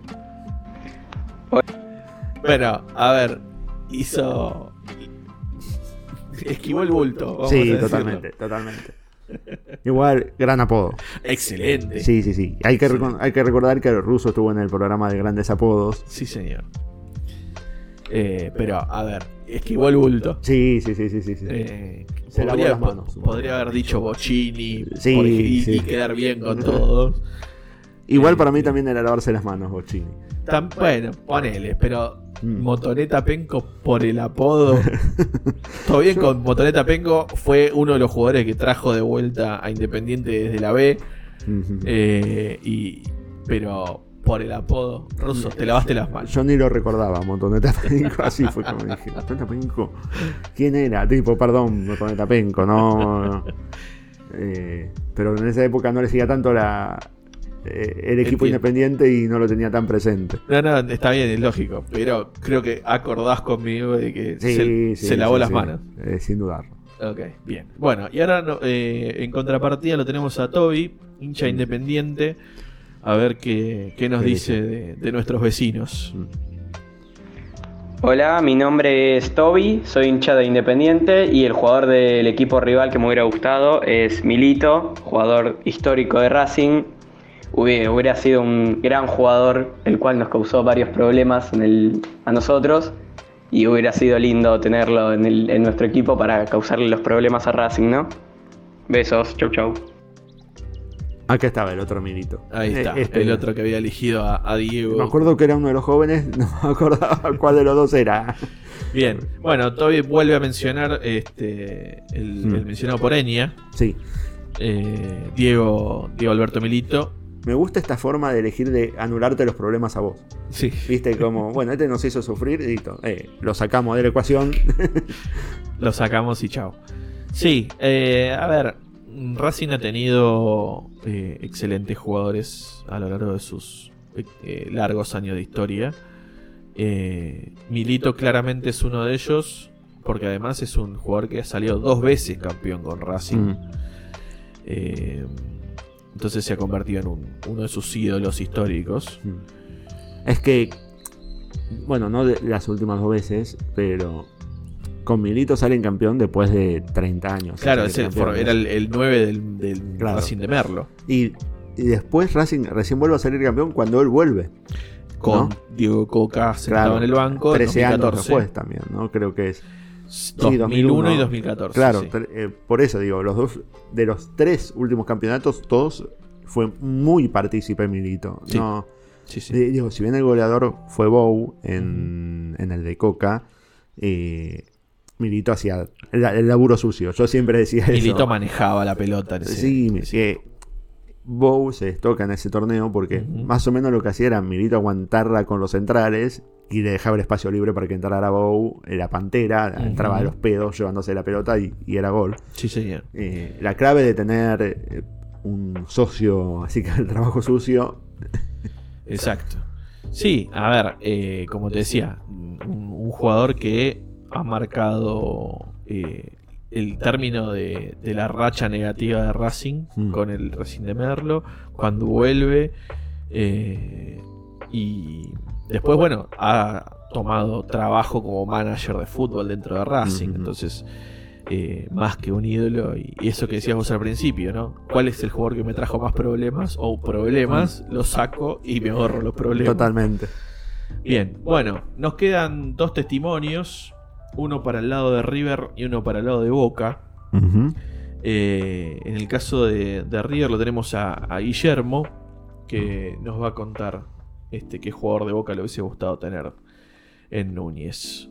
Bueno, a ver, hizo. Esquivó el bulto. vamos Sí, totalmente, totalmente. Igual, gran apodo. Excelente. Sí, sí, sí. Hay que, hay que recordar que el ruso estuvo en el programa de grandes apodos. Sí, señor. Eh, pero, a ver, esquivó el bulto. Sí, sí, sí, sí, sí. Eh, Se podría, las manos. podría haber dicho Bocini Sí, y, sí. quedar bien con todos. Igual para mí también era lavarse las manos, Bochini. Tan, bueno, ponele, pero Mm. Motoneta Penco por el apodo. Todo bien con Motoneta Penco, fue uno de los jugadores que trajo de vuelta a Independiente desde la B. Eh, y, pero por el apodo, Russo, te lavaste las manos. Yo ni lo recordaba, Montoneta Penco. Así fue como dije, Montoneta Penco. ¿Quién era? Tipo, perdón, Montoneta Penco, no. Eh, pero en esa época no le seguía tanto la, el equipo Entiendo. independiente y no lo tenía tan presente. No, no, está bien, es lógico. Pero creo que acordás conmigo de que Sí, se, sí, se lavó sí, las sí. manos. Eh, sin dudarlo. Ok, bien. Bueno, y ahora eh, en contrapartida lo tenemos a Toby, hincha independiente. A ver qué, qué nos ¿Qué dice de, de nuestros vecinos. Hola, mi nombre es Toby, soy hincha de Independiente y el jugador del equipo rival que me hubiera gustado es Milito, jugador histórico de Racing. Hubiera, sido un gran jugador, el cual nos causó varios problemas en el- a nosotros. y hubiera sido lindo tenerlo en, el- en nuestro equipo para causarle los problemas a Racing, ¿no? Besos, chau chau. Acá estaba el otro Milito. Ahí está, este- el otro que había elegido a, a Diego. Me acuerdo que era uno de los jóvenes, no me acordaba cuál de los dos era. Bien, bueno, Toby vuelve a mencionar este el, Mm. el mencionado por Enya. Sí. Eh, Diego, Diego Alberto Milito. Me gusta esta forma de elegir de anularte los problemas a vos. Sí. Viste, como, bueno, este nos hizo sufrir y listo. Eh, lo sacamos de la ecuación. Lo sacamos y chao. Sí, eh, a ver, Racing ha tenido eh, excelentes jugadores a lo largo de sus largos años de historia. Milito claramente es uno de ellos, porque además es un jugador que ha salido dos veces campeón con Racing. Mm. Entonces se ha convertido en un- uno de sus ídolos históricos. Es que, bueno, no de las últimas dos veces, pero con Milito salen campeón después de 30 años. Claro, ese era el, el 9 del, del Claro. Racing de Merlo. Y, y después Racing recién vuelve a salir campeón cuando él vuelve. Con ¿no? Diego Coca sentado Claro, en el banco. en 13 años 2014. después también, ¿no? Creo que es. Sí, 2001 y 2014, Claro, sí. eh, por eso digo, los dos, de los tres últimos campeonatos, todos fue muy partícipe Milito. Sí. No, digo, si bien el goleador fue Bow en, en el de Coca, eh, Milito hacía el, el laburo sucio. Yo siempre decía eso. Milito manejaba la pelota. en ese- Sí, que Bow se toca en ese torneo porque más o menos lo que hacía era Milito aguantarla con los centrales y le dejaba el espacio libre para que entrara Bow, la pantera, entraba a los pedos llevándose la pelota y, y era gol. Sí, señor. Eh, la clave de tener eh, un socio así que el trabajo sucio. Exacto. Sí, a ver, eh, como te decía, un, un jugador que ha marcado eh, el término de, de la racha negativa de Racing Mm. con el Racing de Merlo, cuando vuelve eh, y después, bueno, ha tomado trabajo como manager de fútbol dentro de Racing, entonces eh, más que un ídolo y, eso que decías vos al principio, ¿no? ¿Cuál es el jugador que me trajo más problemas o problemas? Lo saco y me ahorro los problemas. Totalmente. Bien, bueno, nos quedan dos testimonios, uno para el lado de River y uno para el lado de Boca. Eh, en el caso de, de River lo tenemos a, a Guillermo, que nos va a contar este, qué jugador de Boca le hubiese gustado tener en Núñez.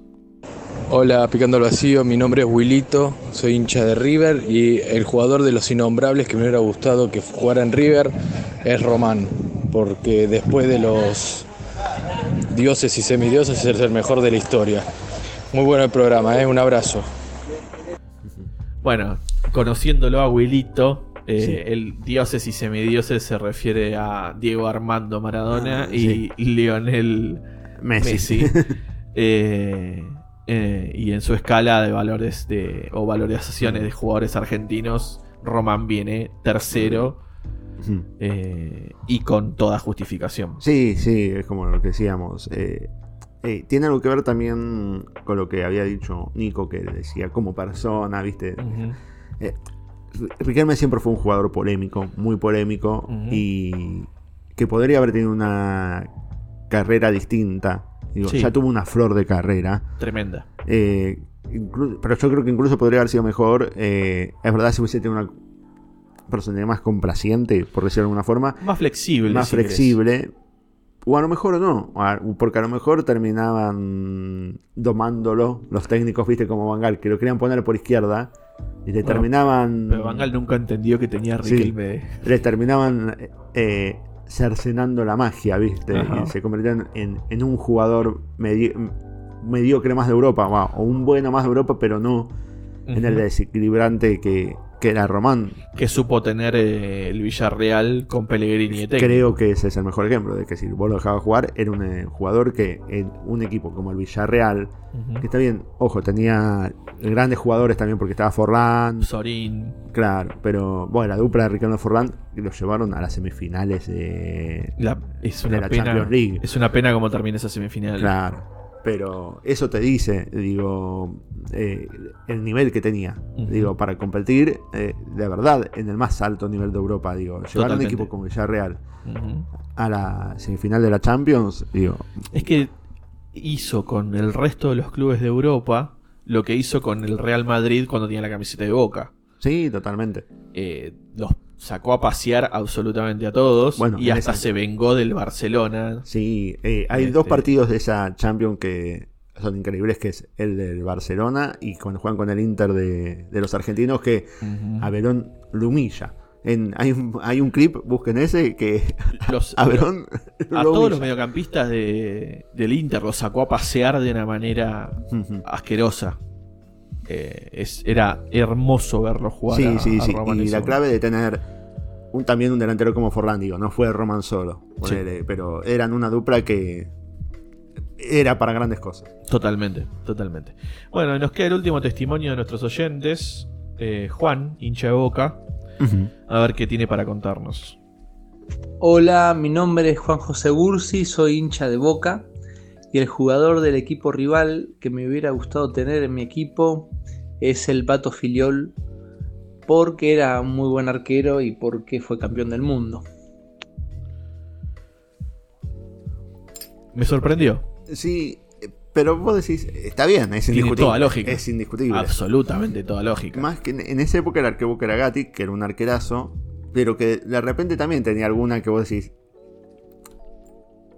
Hola, Picando al Vacío, mi nombre es Wilito, soy hincha de River y el jugador de los innombrables que me hubiera gustado que jugara en River es Román, porque después de los dioses y semidioses es el mejor de la historia. Muy bueno el programa, ¿eh? un abrazo. Bueno, conociéndolo a Wilito, eh, Sí. el dioses y semidioses se refiere a Diego Armando Maradona Ah, y Lionel Messi. Messi. Eh, eh, y en su escala de valores de, o valorizaciones de jugadores argentinos, Román viene tercero eh, y con toda justificación. Sí, sí, es como lo que decíamos. eh, eh, tiene algo que ver también con lo que había dicho Nico, que decía como persona, ¿viste? Riquelme siempre fue un jugador polémico, muy polémico, y que podría haber tenido una carrera distinta. Digo, Sí. Ya tuvo una flor de carrera. Tremenda. Eh, pero yo creo que incluso podría haber sido mejor. eh, es verdad, si hubiese tenido una personalidad más complaciente, por decirlo de alguna forma. Más flexible. Más si flexible. O a lo mejor no. Porque a lo mejor terminaban domándolo los técnicos, viste, como Bangal, que lo querían poner por izquierda. Y le Bueno, terminaban. Pero Bangal nunca entendió que tenía Sí. Riquelme. Le terminaban eh, cercenando la magia, ¿viste? Ajá. Y se convertían en, en un jugador medi- mediocre más de Europa, o un bueno más de Europa, pero no en el desequilibrante que, que era Román. Que supo tener eh, el Villarreal con Pellegrini técnico. Creo que ese es el mejor ejemplo, de que si vos lo dejabas jugar, era un eh, jugador que en un equipo como el Villarreal, que está bien, ojo, tenía grandes jugadores también porque estaba Forlán, Sorín. claro, pero bueno, la dupla de Ricardo Forlán lo llevaron a las semifinales de, La- es de una la pena. Champions League. Es una pena como termina esa semifinal. Claro. Pero eso te dice, digo, eh, el nivel que tenía. Digo, para competir, eh, de verdad, en el más alto nivel de Europa. Digo, llevar a un equipo como Villarreal Ujú. a la semifinal de la Champions, digo, Es que hizo con el resto de los clubes de Europa lo que hizo con el Real Madrid cuando tenía la camiseta de Boca. Sí, totalmente. Eh, los sacó a pasear absolutamente a todos Bueno, y hasta se vengó del Barcelona. Sí, eh, hay Este- dos partidos de esa Champions que son increíbles, que es el del Barcelona y cuando juegan con el Inter de, de los argentinos, que a Verón lo humilla. En, hay, un, hay un clip, busquen ese, que Los- a Verón a todos los mediocampistas de, del Inter los sacó a pasear de una manera asquerosa. Eh, es, era hermoso verlo jugar. Sí, a- sí, a sí. Roman Y la clave de tener un, también un delantero como Forlán, digo, no fue Roman solo, ponele, pero eran una dupla que era para grandes cosas. Totalmente, totalmente. Bueno, nos queda el último testimonio de nuestros oyentes. Eh, Juan, hincha de boca. A ver qué tiene para contarnos. Hola, mi nombre es Juan José Bursi, soy hincha de Boca y el jugador del equipo rival que me hubiera gustado tener en mi equipo es el Pato Filiol porque era un muy buen arquero y porque fue campeón del mundo. Me sorprendió. Sí, pero vos decís, está bien, es Tiene indiscutible. toda lógica. Es indiscutible. Absolutamente toda lógica. Más que en, en esa época el arquero era Gatti, que era un arquerazo, pero que de repente también tenía alguna que vos decís.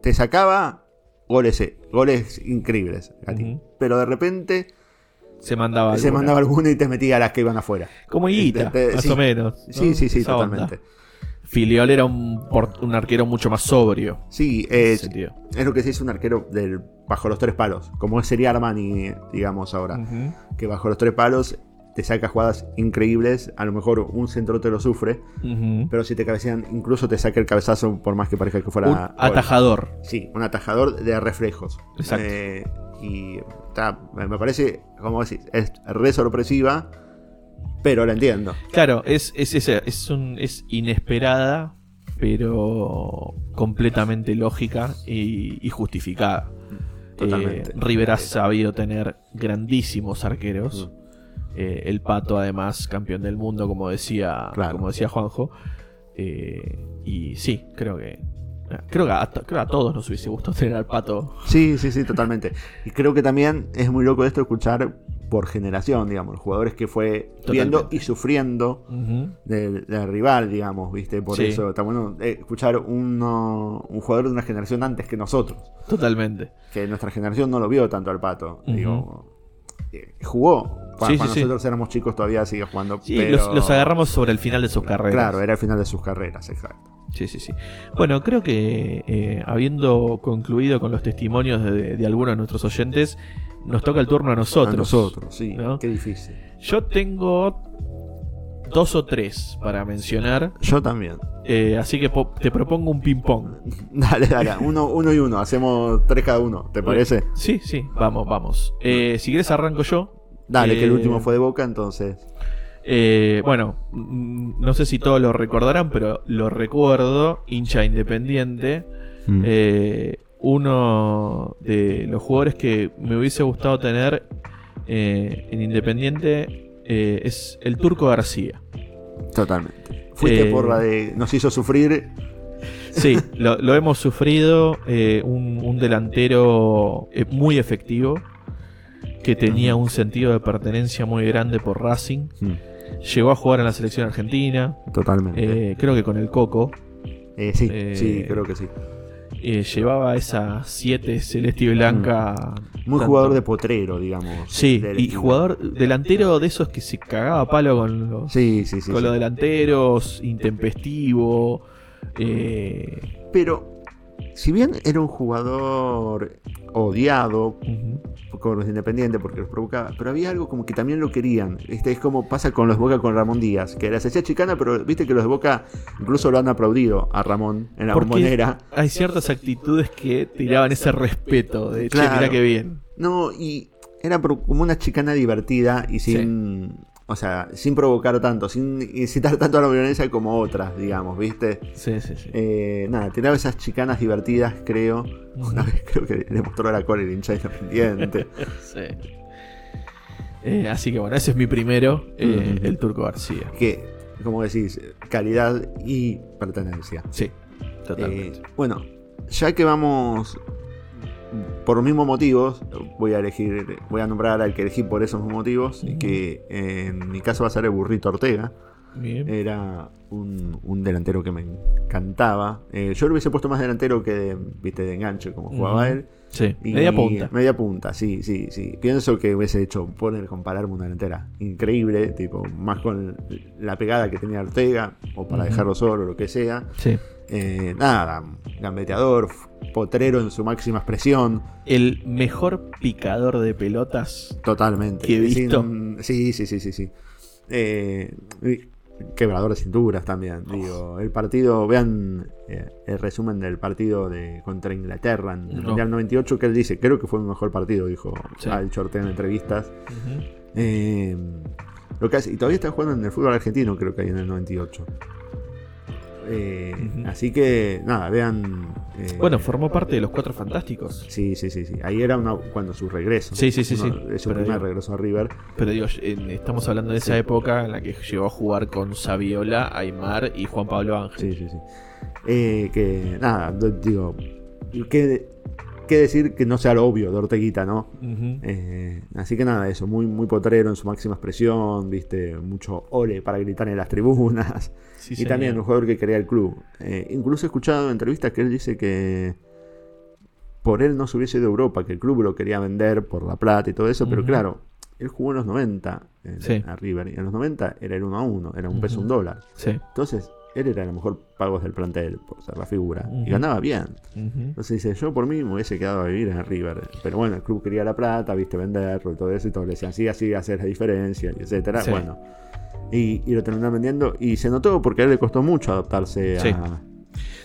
Te sacaba goles, eh, goles increíbles, Gatti. Pero de repente Se mandaba se alguna. mandaba alguna y te metía a las que iban afuera. Como Higuita, Te- te- más sí. o menos. ¿no? Sí, sí, sí, Esa onda. Filiol era un, arquero mucho más sobrio. Sí, es, lo que se dice un arquero del bajo los tres palos, como sería Armani, digamos ahora, que bajo los tres palos te saca jugadas increíbles, a lo mejor un centro te lo sufre, Ujú. pero si te cabecean, incluso te saca el cabezazo por más que parezca que fuera Un gol. atajador. Sí, un atajador de reflejos. Exacto. Eh, y me parece, como decís, es re sorpresiva, pero la entiendo. Claro, es, es, es, es, un- es inesperada, pero completamente lógica y, y justificada. Totalmente. Eh, River ha sabido tener grandísimos arqueros. Eh, el Pato, además, campeón del mundo, como decía, Claro. como decía Juanjo. Eh, y sí, creo que. Creo que, a, creo que a todos nos hubiese gustado tener al Pato. Sí, sí, sí, totalmente. Y creo que también es muy loco esto escuchar por generación, digamos, los jugadores que fue viendo y sufriendo del, del rival, digamos, ¿viste? Por Sí. eso está bueno eh, escuchar uno, un jugador de una generación antes que nosotros. Totalmente. Que nuestra generación no lo vio tanto al pato. Digo, eh, jugó. Cuando, Sí, sí, cuando sí. nosotros éramos chicos todavía sigue jugando. Sí, pero... los, los agarramos sobre el final de sus carreras. Claro, era el final de sus carreras, exacto. Sí, sí, sí. Bueno, creo que eh, habiendo concluido con los testimonios de, de algunos de nuestros oyentes, nos toca el turno a nosotros. A nosotros, sí. ¿no? Qué difícil. Yo tengo dos o tres para mencionar. Yo también. Eh, así que po- te propongo un ping-pong. Dale, dale. Uno, uno y uno. Hacemos tres cada uno. ¿Te parece? Sí, sí. Vamos, vamos. Eh, si quieres arranco yo. Dale, que el Eh, último fue de boca, entonces. Eh, bueno, mm, no sé si todos lo recordarán, pero lo recuerdo, hincha independiente. Mm. Uno de los jugadores que me hubiese gustado tener eh, en Independiente eh, es el Turco García. Totalmente. Fuiste Eh, por la de. Nos hizo sufrir. Sí, lo, lo hemos sufrido. un, un delantero muy efectivo que tenía un sentido de pertenencia muy grande por Racing. Llegó a jugar en la selección argentina. Totalmente. creo que con el Coco. Sí, sí, creo que sí. Eh, llevaba esa 7 celeste y blanca. Muy tanto- jugador de potrero, digamos. Sí, y equipo. jugador delantero de esos que se cagaba a palo con los, Sí, sí, sí, con los delanteros, intempestivo. eh, Pero, si bien era un jugador odiado por los independientes porque los provocaba, pero había algo como que también lo querían. Este es como pasa con los de Boca con Ramón Díaz, que les hacía chicana, pero viste que los de Boca incluso lo han aplaudido a Ramón en la porque bombonera. hay ciertas actitudes que tiraban ese respeto de che, Claro. mirá bien. No, y era como una chicana divertida y sin. O sea, sin provocar tanto, sin incitar tanto a la violencia como otras, digamos, ¿viste? Sí, sí, sí. Eh, nada, tiraba esas chicanas divertidas, creo. Una vez creo que le mostró la cola el hincha independiente. Sí. Eh, así que bueno, ese es mi primero, eh, el Turco García. Que, como decís, calidad y pertenencia. Sí, totalmente. Bueno, ya que vamos por los mismos motivos, voy a elegir, voy a nombrar al que elegí por esos motivos, y que en mi caso va a ser el Burrito Ortega. Bien. Era un, un delantero que me encantaba. Eh, yo lo hubiese puesto más delantero que de, viste, de enganche, como jugaba él. Sí, Y- media punta. Media punta, sí, sí, sí. Pienso que hubiese hecho poner, compararme una delantera increíble, tipo, más con la pegada que tenía Ortega, o para dejarlo solo, o lo que sea. Sí. Eh, nada, gambeteador, potrero en su máxima expresión. El mejor picador de pelotas Totalmente. que he visto. Sí, sí, sí, sí, sí. Eh, quebrador de cinturas también. Oh. Digo, el partido, vean eh, el resumen del partido de contra Inglaterra en el No. Mundial 98 que él dice, creo que fue mi mejor partido, dijo Sí. al Chortea en entrevistas. Eh, lo que hace, y todavía está jugando en el fútbol argentino, creo que hay en el 98. Eh, Así que, nada, vean. eh, Bueno, formó parte de los Cuatro Fantásticos. Sí, sí, sí, sí. Ahí era una, cuando su regreso. Sí, sí, sí, Uno sí. De su primer digo- regreso a River. Pero digo, estamos hablando de esa Sí. época en la que llegó a jugar con Saviola, Aymar y Juan Pablo Ángel. Sí, sí, sí. Eh, que nada, digo, ¿qué, qué decir que no sea lo obvio de Orteguita, ¿no? Eh, así que nada, eso, muy, muy potrero en su máxima expresión, viste, mucho ole para gritar en las tribunas. Sí, y señor. también un jugador que quería el club. Eh, incluso he escuchado en entrevistas que él dice que por él no se hubiese ido a Europa, que el club lo quería vender por la plata y todo eso, pero claro, él jugó en los 90 en, Sí. a River, y en los 90 era el 1 a 1, era un peso Ujú. un dólar. Sí. Entonces, él era el mejor pagos del plantel por ser la figura. Y ganaba bien. Entonces dice, yo por mí me hubiese quedado a vivir en River. Pero bueno, el club quería la plata, viste, venderlo y todo eso. Y todos le decían, sí, así hacer la diferencia, y etcétera. Sí. Bueno. Y, y lo terminaron vendiendo. Y se notó porque a él le costó mucho adaptarse Sí. a...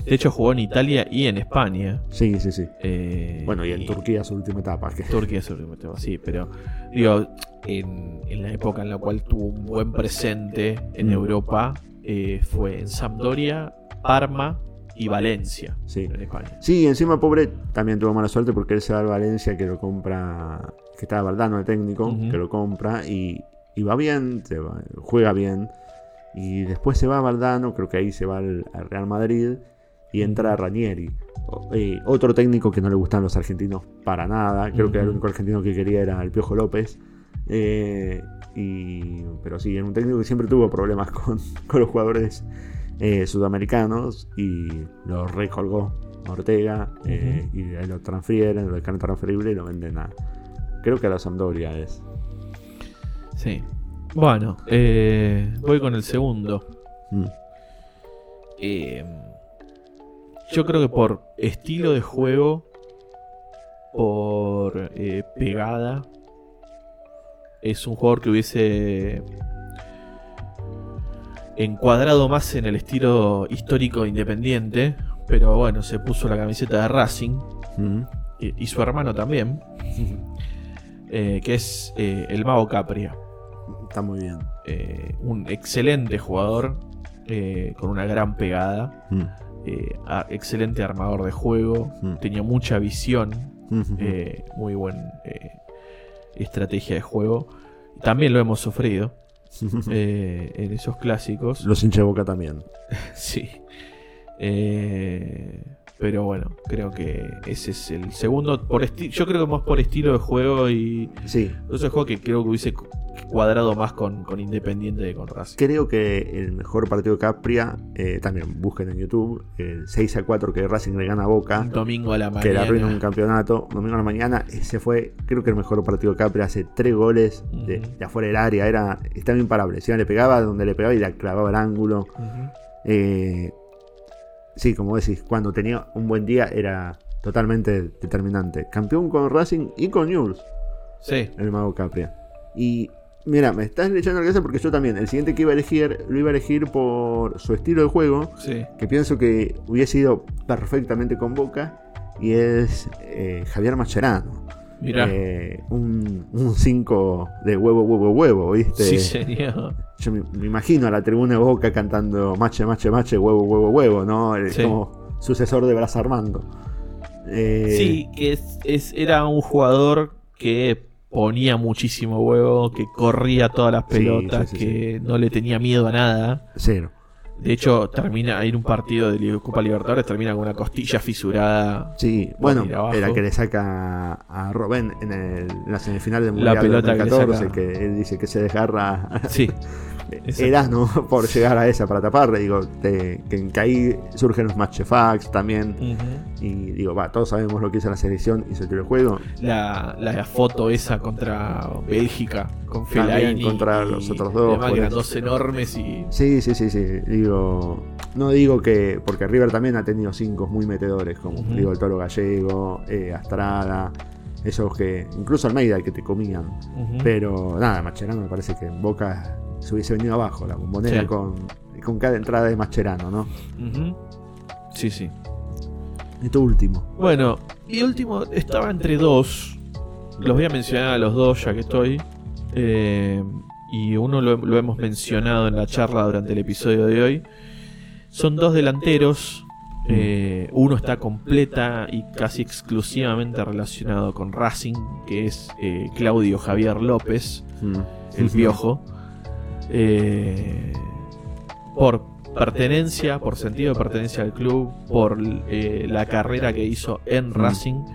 De hecho, jugó en Italia y en España. Sí, sí, sí. Eh, Bueno, y en Turquía su última etapa. Que... Turquía es el último tema, sí, pero digo, en, en la época en la cual tuvo un buen presente en Mm. Europa, eh, fue en Sampdoria, Parma y Valencia, Sí. en España. Sí, encima pobre también tuvo mala suerte porque él se va al Valencia que lo compra, que estaba Valdano el técnico, que lo compra y, y va bien, se va- juega bien. Y después se va a Valdano, creo que ahí se va al, al Real Madrid y entra Ranieri. Eh, otro técnico que no le gustan los argentinos para nada, creo que el único argentino que quería era el Piojo López. Eh, y, pero sí, era un técnico que siempre tuvo problemas con, con los jugadores eh, sudamericanos y lo recolgó a Ortega eh, y de ahí lo transfieren, lo dejan transferible y lo venden a. Creo que a la Sampdoria es. Sí. Bueno, eh, voy con el segundo. Mm. Yo creo que por estilo de juego, por pegada, es un jugador que hubiese encuadrado más en el estilo histórico independiente, pero bueno, se puso la camiseta de Racing Mm. y, y su hermano también, eh, que es eh, el Mago Capria. Está muy bien. Eh, un excelente jugador con una gran pegada, Mm. a- excelente armador de juego, Mm. tenía mucha visión, muy buena estrategia de juego. También lo hemos sufrido eh, en esos clásicos. Los hincha de boca también. Sí. Eh, pero bueno, creo que ese es el segundo. Por yo creo que más por estilo de juego y. Sí. Es un juego que creo que hubiese cu- cuadrado más con, con Independiente de con Racing. Creo que el mejor partido de Capria, eh, también busquen en YouTube, el 6 a 4 que Racing le gana a Boca. Domingo a la Que le arruina mañana. un campeonato. Domingo a la mañana, ese fue, creo que el mejor partido de Capria. Hace tres goles de, de afuera del área. Era, estaba imparable. Si le pegaba donde le pegaba y le clavaba el ángulo. Eh, sí, como decís, cuando tenía un buen día era totalmente determinante. Campeón con Racing y con News. Sí. El mago Capria. Y mira, me estás leyendo la cabeza porque yo también, el siguiente que iba a elegir, lo iba a elegir por su estilo de juego. Sí. Que pienso que hubiese ido perfectamente con Boca. Y es eh, Javier Mascherano. Mirá. Eh, un 5 de huevo, huevo, huevo, ¿viste? Sí, señor. Yo me, me imagino a la tribuna de Boca cantando mache, mache, mache, huevo, huevo, huevo, ¿no? El- Sí. Como sucesor de Blas Armando. Eh, Sí, que es, es- era un jugador que ponía muchísimo huevo, que corría todas las pelotas, sí, sí, que no le tenía miedo a nada. Cero. De hecho, termina en un partido de Copa Libertadores, termina con una costilla fisurada. Sí, bueno, era que le saca a Robén en, el- en la semifinal del La Mundial pelota que le 2014, saca. que, él dice que se desgarra Sí, Erasmo por llegar a esa para taparle. Digo, te- que, que ahí surgen los matchfax también. Y digo, va, todos sabemos lo que hizo la selección, hizo el tiro de juego. La, la foto esa contra Bélgica, con Fellaini. contra y los otros dos, Además eran dos enormes y. Sí, sí, sí, sí. Digo, no digo que. Porque River también ha tenido cinco muy metedores, como digo, el Toro Gallego, eh, Astrada, esos que. Incluso Almeida, que te comían. Pero nada, Macherano me parece que en Boca se hubiese venido abajo, la bombonera Sí. con, con cada entrada de Macherano, ¿no? Ujú. Sí, sí. Esto último. Bueno, y último, estaba entre dos. Los voy a mencionar a los dos ya que estoy. Eh, y uno lo, lo hemos mencionado en la charla durante el episodio de hoy. Son dos delanteros. Eh, uno está completa y casi exclusivamente relacionado con Racing, que es eh, Claudio Javier López, Mm. el piojo. Eh, por pertenencia, por sentido de pertenencia al club, por eh, la carrera que hizo en Racing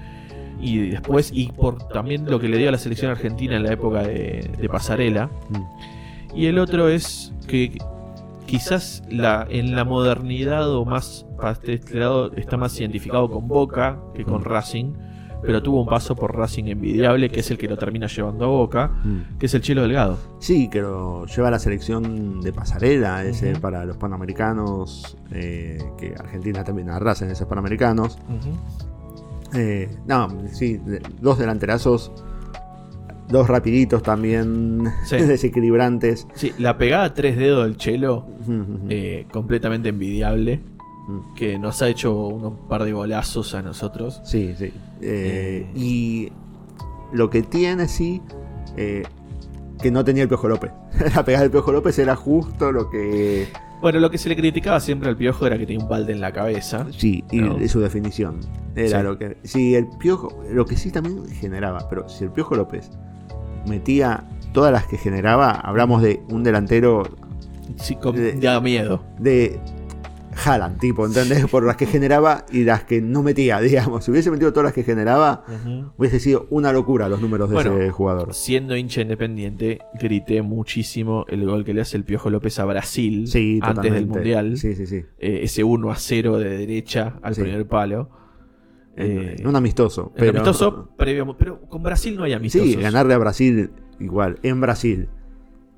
y después, y por también lo que le dio a la selección argentina en la época de, de Pasarela. Y el otro es que quizás la, en la modernidad o más para este lado está más identificado con Boca que con Racing, pero tuvo un paso por Racing envidiable, que es el que lo termina llevando a Boca, que es el Chelo Delgado. Sí, que lo lleva a la selección de pasarela, ese para los panamericanos, eh, que Argentina también arrasa en esos panamericanos. Eh, no, sí, dos delanterazos, dos rapiditos también, Sí. desequilibrantes. Sí, la pegada a tres dedos del Chelo, eh, completamente envidiable, Mm. que nos ha hecho un par de golazos a nosotros. Sí, sí. Eh, y lo que tiene, sí, eh, que no tenía el Piojo López. la pegada del Piojo López era justo lo que... Bueno, lo que se le criticaba siempre al Piojo era que tenía un balde en la cabeza. Sí, y su definición. Era Sí. lo que. Sí, el piojo. Lo que sí también generaba. Pero si el piojo López metía todas las que generaba, hablamos de un delantero. Sí, con- de, da miedo. De Haaland, tipo, ¿entendés? Por las que generaba y las que no metía, digamos. Si hubiese metido todas las que generaba, hubiese sido una locura los números de Bueno, ese jugador. Siendo hincha independiente, grité muchísimo el gol que le hace el Piojo López a Brasil Sí, antes del. Mundial. Sí, sí, sí. Eh, ese 1 a 0 de derecha al Sí. primer palo. Eh, En un amistoso. en Pero, amistoso previo- pero con Brasil no hay amistosos. Sí, ganarle a Brasil igual. En Brasil,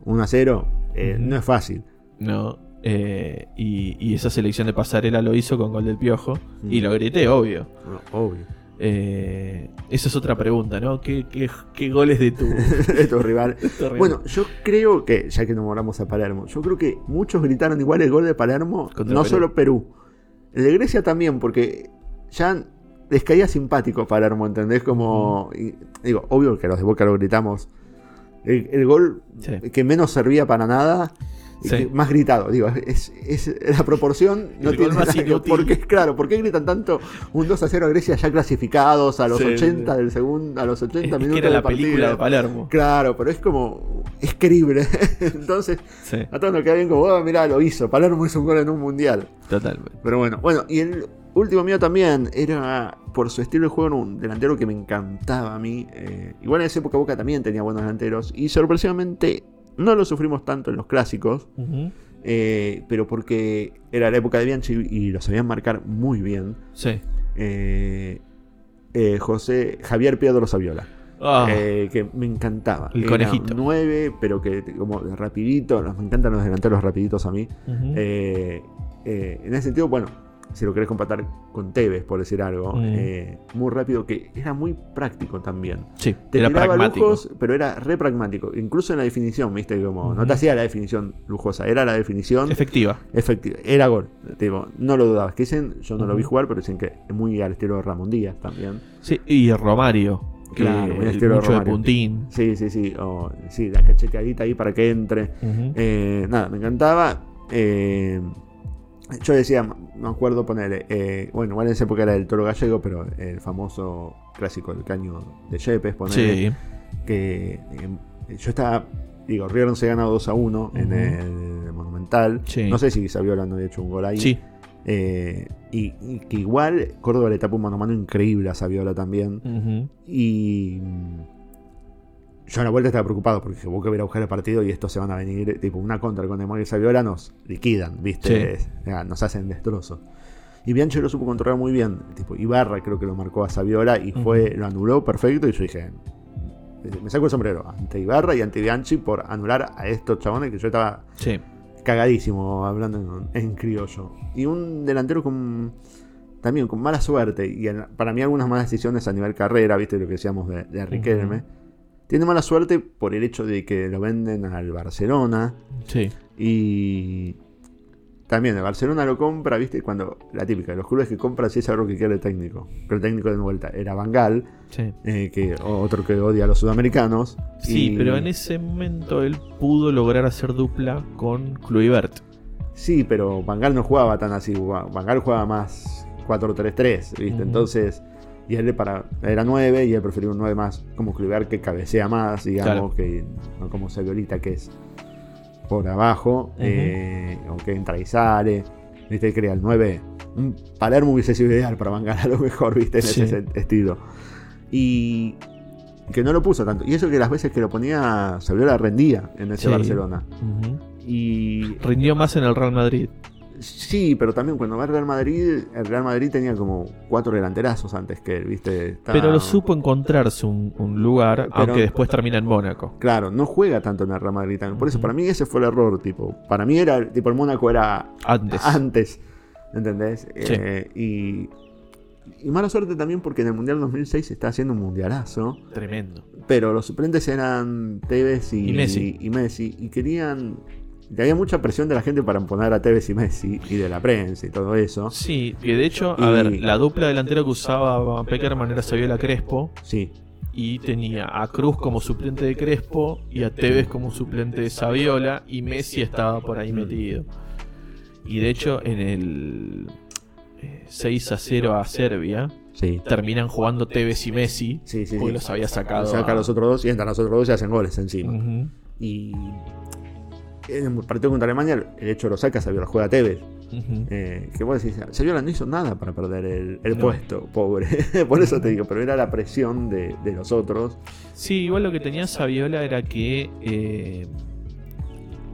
1 a 0, eh, no es fácil. No. Eh, y, y esa selección de pasarela lo hizo con gol del Piojo. Y Mm. lo grité, obvio. No, obvio. Eh, esa es otra pregunta, ¿no? ¿Qué, qué, qué goles de tu, de tu rival. Bueno, yo creo que, ya que nos moramos a Palermo, yo creo que muchos gritaron igual el gol de Palermo, Contra no Perú. solo Perú. El de Grecia también, porque ya les caía simpático Palermo, ¿entendés? Como, y- digo, obvio que los de Boca lo gritamos. El, el gol Sí. que menos servía para nada, Sí. más gritado, digo, es, es la proporción no tiene más nada porque claro, ¿por qué gritan tanto un 2 a 0 a Grecia ya clasificados a los Sí, 80 sí. del segundo, a los 80 Es que minutos era la película de Palermo. Claro, pero es como. Es creíble. Entonces, a todos nos queda bien como, oh, mirá, lo hizo. Palermo hizo un gol en un mundial. totalmente. Pero bueno, bueno, y el último mío también era por su estilo de juego, un delantero que me encantaba a mí. eh, igual en esa época Boca también tenía buenos delanteros. Y sorpresivamente no lo sufrimos tanto en los clásicos. Eh, pero porque era la época de Bianchi y lo sabían marcar muy bien. Sí. eh, eh, José Javier Piedro Saviola. Eh, que me encantaba. El conejito. un 9, pero que como rapidito. Me encantan los delanteros rapiditos a mí. Eh, eh, en ese sentido, bueno, si lo querés comparar con Tevez, por decir algo, Mm. eh, muy rápido, que era muy práctico también. sí, Te era pragmático. lujos, pero era re pragmático. Incluso en la definición, viste, como no te hacía la definición lujosa, era la definición Efectiva. efectiva. Era gol. Tipo, no lo dudabas. Que dicen, yo no lo vi jugar, pero dicen que es muy al estilo de Ramón Díaz también. Sí, y Romario. Claro, el estilo mucho de Romario. puntín. Sí, sí, sí. O, sí, la cacheteadita ahí para que entre. Eh, nada, me encantaba. Eh, yo decía, me acuerdo poner, eh, bueno, igual en esa época era el toro gallego, pero el famoso clásico del caño de Yepes, poner Sí. que eh, yo estaba, digo, River se gana 2 a 1 en el Monumental. Sí. No sé si Saviola no había hecho un gol ahí. Sí. Eh, y, y que igual Córdoba le tapó un mano a mano increíble a Saviola también. Y yo a la vuelta estaba preocupado porque dije, va a ir a buscar el partido y estos se van a venir, tipo una contra con Demar y Saviola nos liquidan, ¿viste? Sí. Ya, Nos hacen destrozos. Y Bianchi lo supo controlar muy bien. Tipo, Ibarra creo que lo marcó a Saviola y fue, lo anuló perfecto. Y yo dije, me saco el sombrero ante Ibarra y ante Bianchi por anular a estos chabones que yo estaba Sí. cagadísimo hablando en, en criollo. Y un delantero con también con mala suerte y en- para mí algunas malas decisiones a nivel carrera, viste lo que decíamos de, de Riquelme. Tiene mala suerte por el hecho de que lo venden al Barcelona Sí. y también el Barcelona lo compra, viste, cuando la típica, los clubes que compran si es algo que quiere el técnico. Pero el técnico de vuelta era Bangal, Sí. que otro que odia a los sudamericanos. Sí, y- pero en ese momento él pudo lograr hacer dupla con Kluivert. Sí, pero Bangal no jugaba tan así. Bangal jugaba más 4-3-3, ¿viste? Entonces, y él para, era 9 y él prefería un 9 más como Kluivert que cabecea más, digamos, Claro. que no como Saviolita que es por abajo, Ujú. eh, o que entra y sale, ¿viste? Él crea el 9. Un Palermo hubiese sido ideal para Bangal a lo mejor, ¿viste? En Sí. ese estilo. Y que no lo puso tanto. Y eso que las veces que lo ponía, Saviola rendía en ese Sí. Barcelona. Ujú. Y Rindió más en el Real Madrid. Sí, pero también cuando va al Real Madrid, el Real Madrid tenía como cuatro delanterazos antes que él, ¿viste? Pero lo supo encontrarse un, un lugar, Pero- aunque después termina en Mónaco. Claro, no juega tanto en el Real Madrid también. Por eso, para mí ese fue el error, tipo. Para mí era, tipo, el Mónaco era Antes. antes, ¿entendés? Sí. Eh, y, y mala suerte también porque en el Mundial 2006 se está haciendo un mundialazo. Tremendo. Pero los suplentes eran Tevez y, Y Messi. y Messi, y querían... Y había mucha presión de la gente para poner a Tevez y Messi, y de la prensa y todo eso. Sí, que de hecho, a Y- ver, la dupla delantera que usaba Peckerman era Saviola Crespo. Sí. Y tenía a Cruz como suplente de Crespo y a Tevez como suplente de Saviola y Messi estaba por ahí metido. Y de hecho, en el eh, 6 a 0 a Serbia, Sí. terminan jugando Tevez y Messi Sí, sí, porque los había sacado. Saca a los otros dos y entran los otros dos y hacen goles encima. Y en el partido contra Alemania, el hecho lo saca Saviola, juega Tevez. Ujú. Eh, que vos decís, no hizo nada para perder el, el No. puesto, pobre. Por eso te digo, pero era la presión de, de los otros. Sí, igual lo que tenía Saviola era que eh,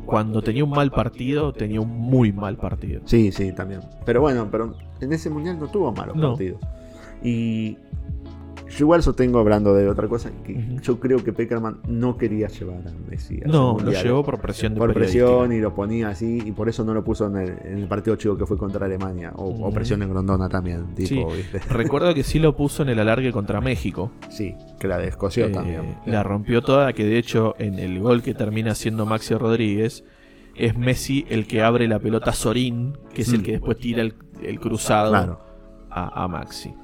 cuando tenía un mal partido, tenía un muy mal partido. Sí, sí, también. Pero bueno, pero en ese mundial no tuvo malos No. partidos. Y yo igual sostengo hablando de otra cosa, que yo creo que Peckerman no quería llevar a Messi. a No, lo llevó por presión de Por presión y lo ponía así, y por eso no lo puso en el, en el partido chico que fue contra Alemania. O, presión en Grondona también, Sí, tipo, ¿viste? recuerdo que sí lo puso en el alargue contra México. Sí, que la descoció Eh, también. La rompió toda, que de hecho en el gol que termina siendo Maxi Rodríguez, es Messi el que abre la pelota a Sorín, que es el Mm. que después tira el, el cruzado Claro. a, a Maxi.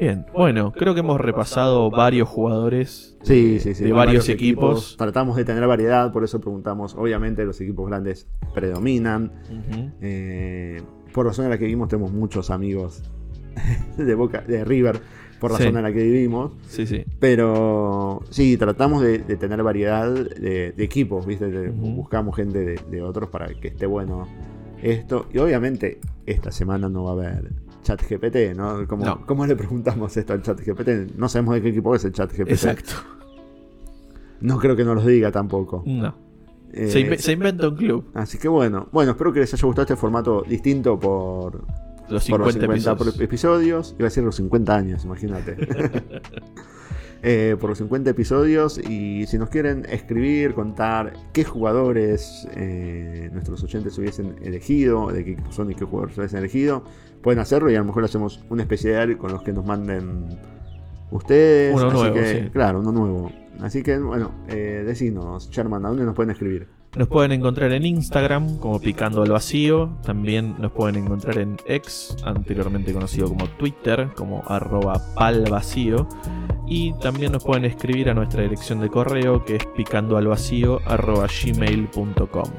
Bien, bueno, creo que hemos repasado varios jugadores Sí, de, sí, sí. de con varios equipos. Tratamos de tener variedad, por eso preguntamos. Obviamente, los equipos grandes predominan. Eh, por razón en la que vivimos, tenemos muchos amigos de Boca, de River, por Sí. razón en la que vivimos. Sí, sí. Pero sí, tratamos de, de tener variedad de, de equipos, ¿viste? Buscamos gente de, de otros para que esté bueno esto. Y obviamente, esta semana no va a haber chat GPT, ¿no? ¿Cómo, No. ¿Cómo le preguntamos esto al chat GPT? No sabemos de qué equipo es el chat GPT. Exacto. No creo que nos lo diga tampoco. No. Eh, Se, inve- se inventa un club. Así que bueno, bueno, espero que les haya gustado este formato distinto por Los por 50 episodios. episodios. Iba a decir los 50 años, imagínate. Eh, por los 50 episodios. Y si nos quieren escribir, contar qué jugadores eh, nuestros oyentes hubiesen elegido, de qué equipos son y qué jugadores hubiesen elegido, pueden hacerlo y a lo mejor hacemos un especial con los que nos manden ustedes. Uno Así nuevo, que, sí. Claro, uno nuevo. Así que, bueno, eh, decinos, Sherman, ¿a dónde nos pueden escribir? Nos pueden encontrar en Instagram como Picando al Vacío. También nos pueden encontrar en X, anteriormente conocido como Twitter, como arroba palvacío. Y también nos pueden escribir a nuestra dirección de correo que es picandoalvacío arroba gmail.com.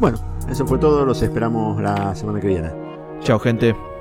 Bueno, eso fue todo. Los esperamos la semana que viene. Chao gente.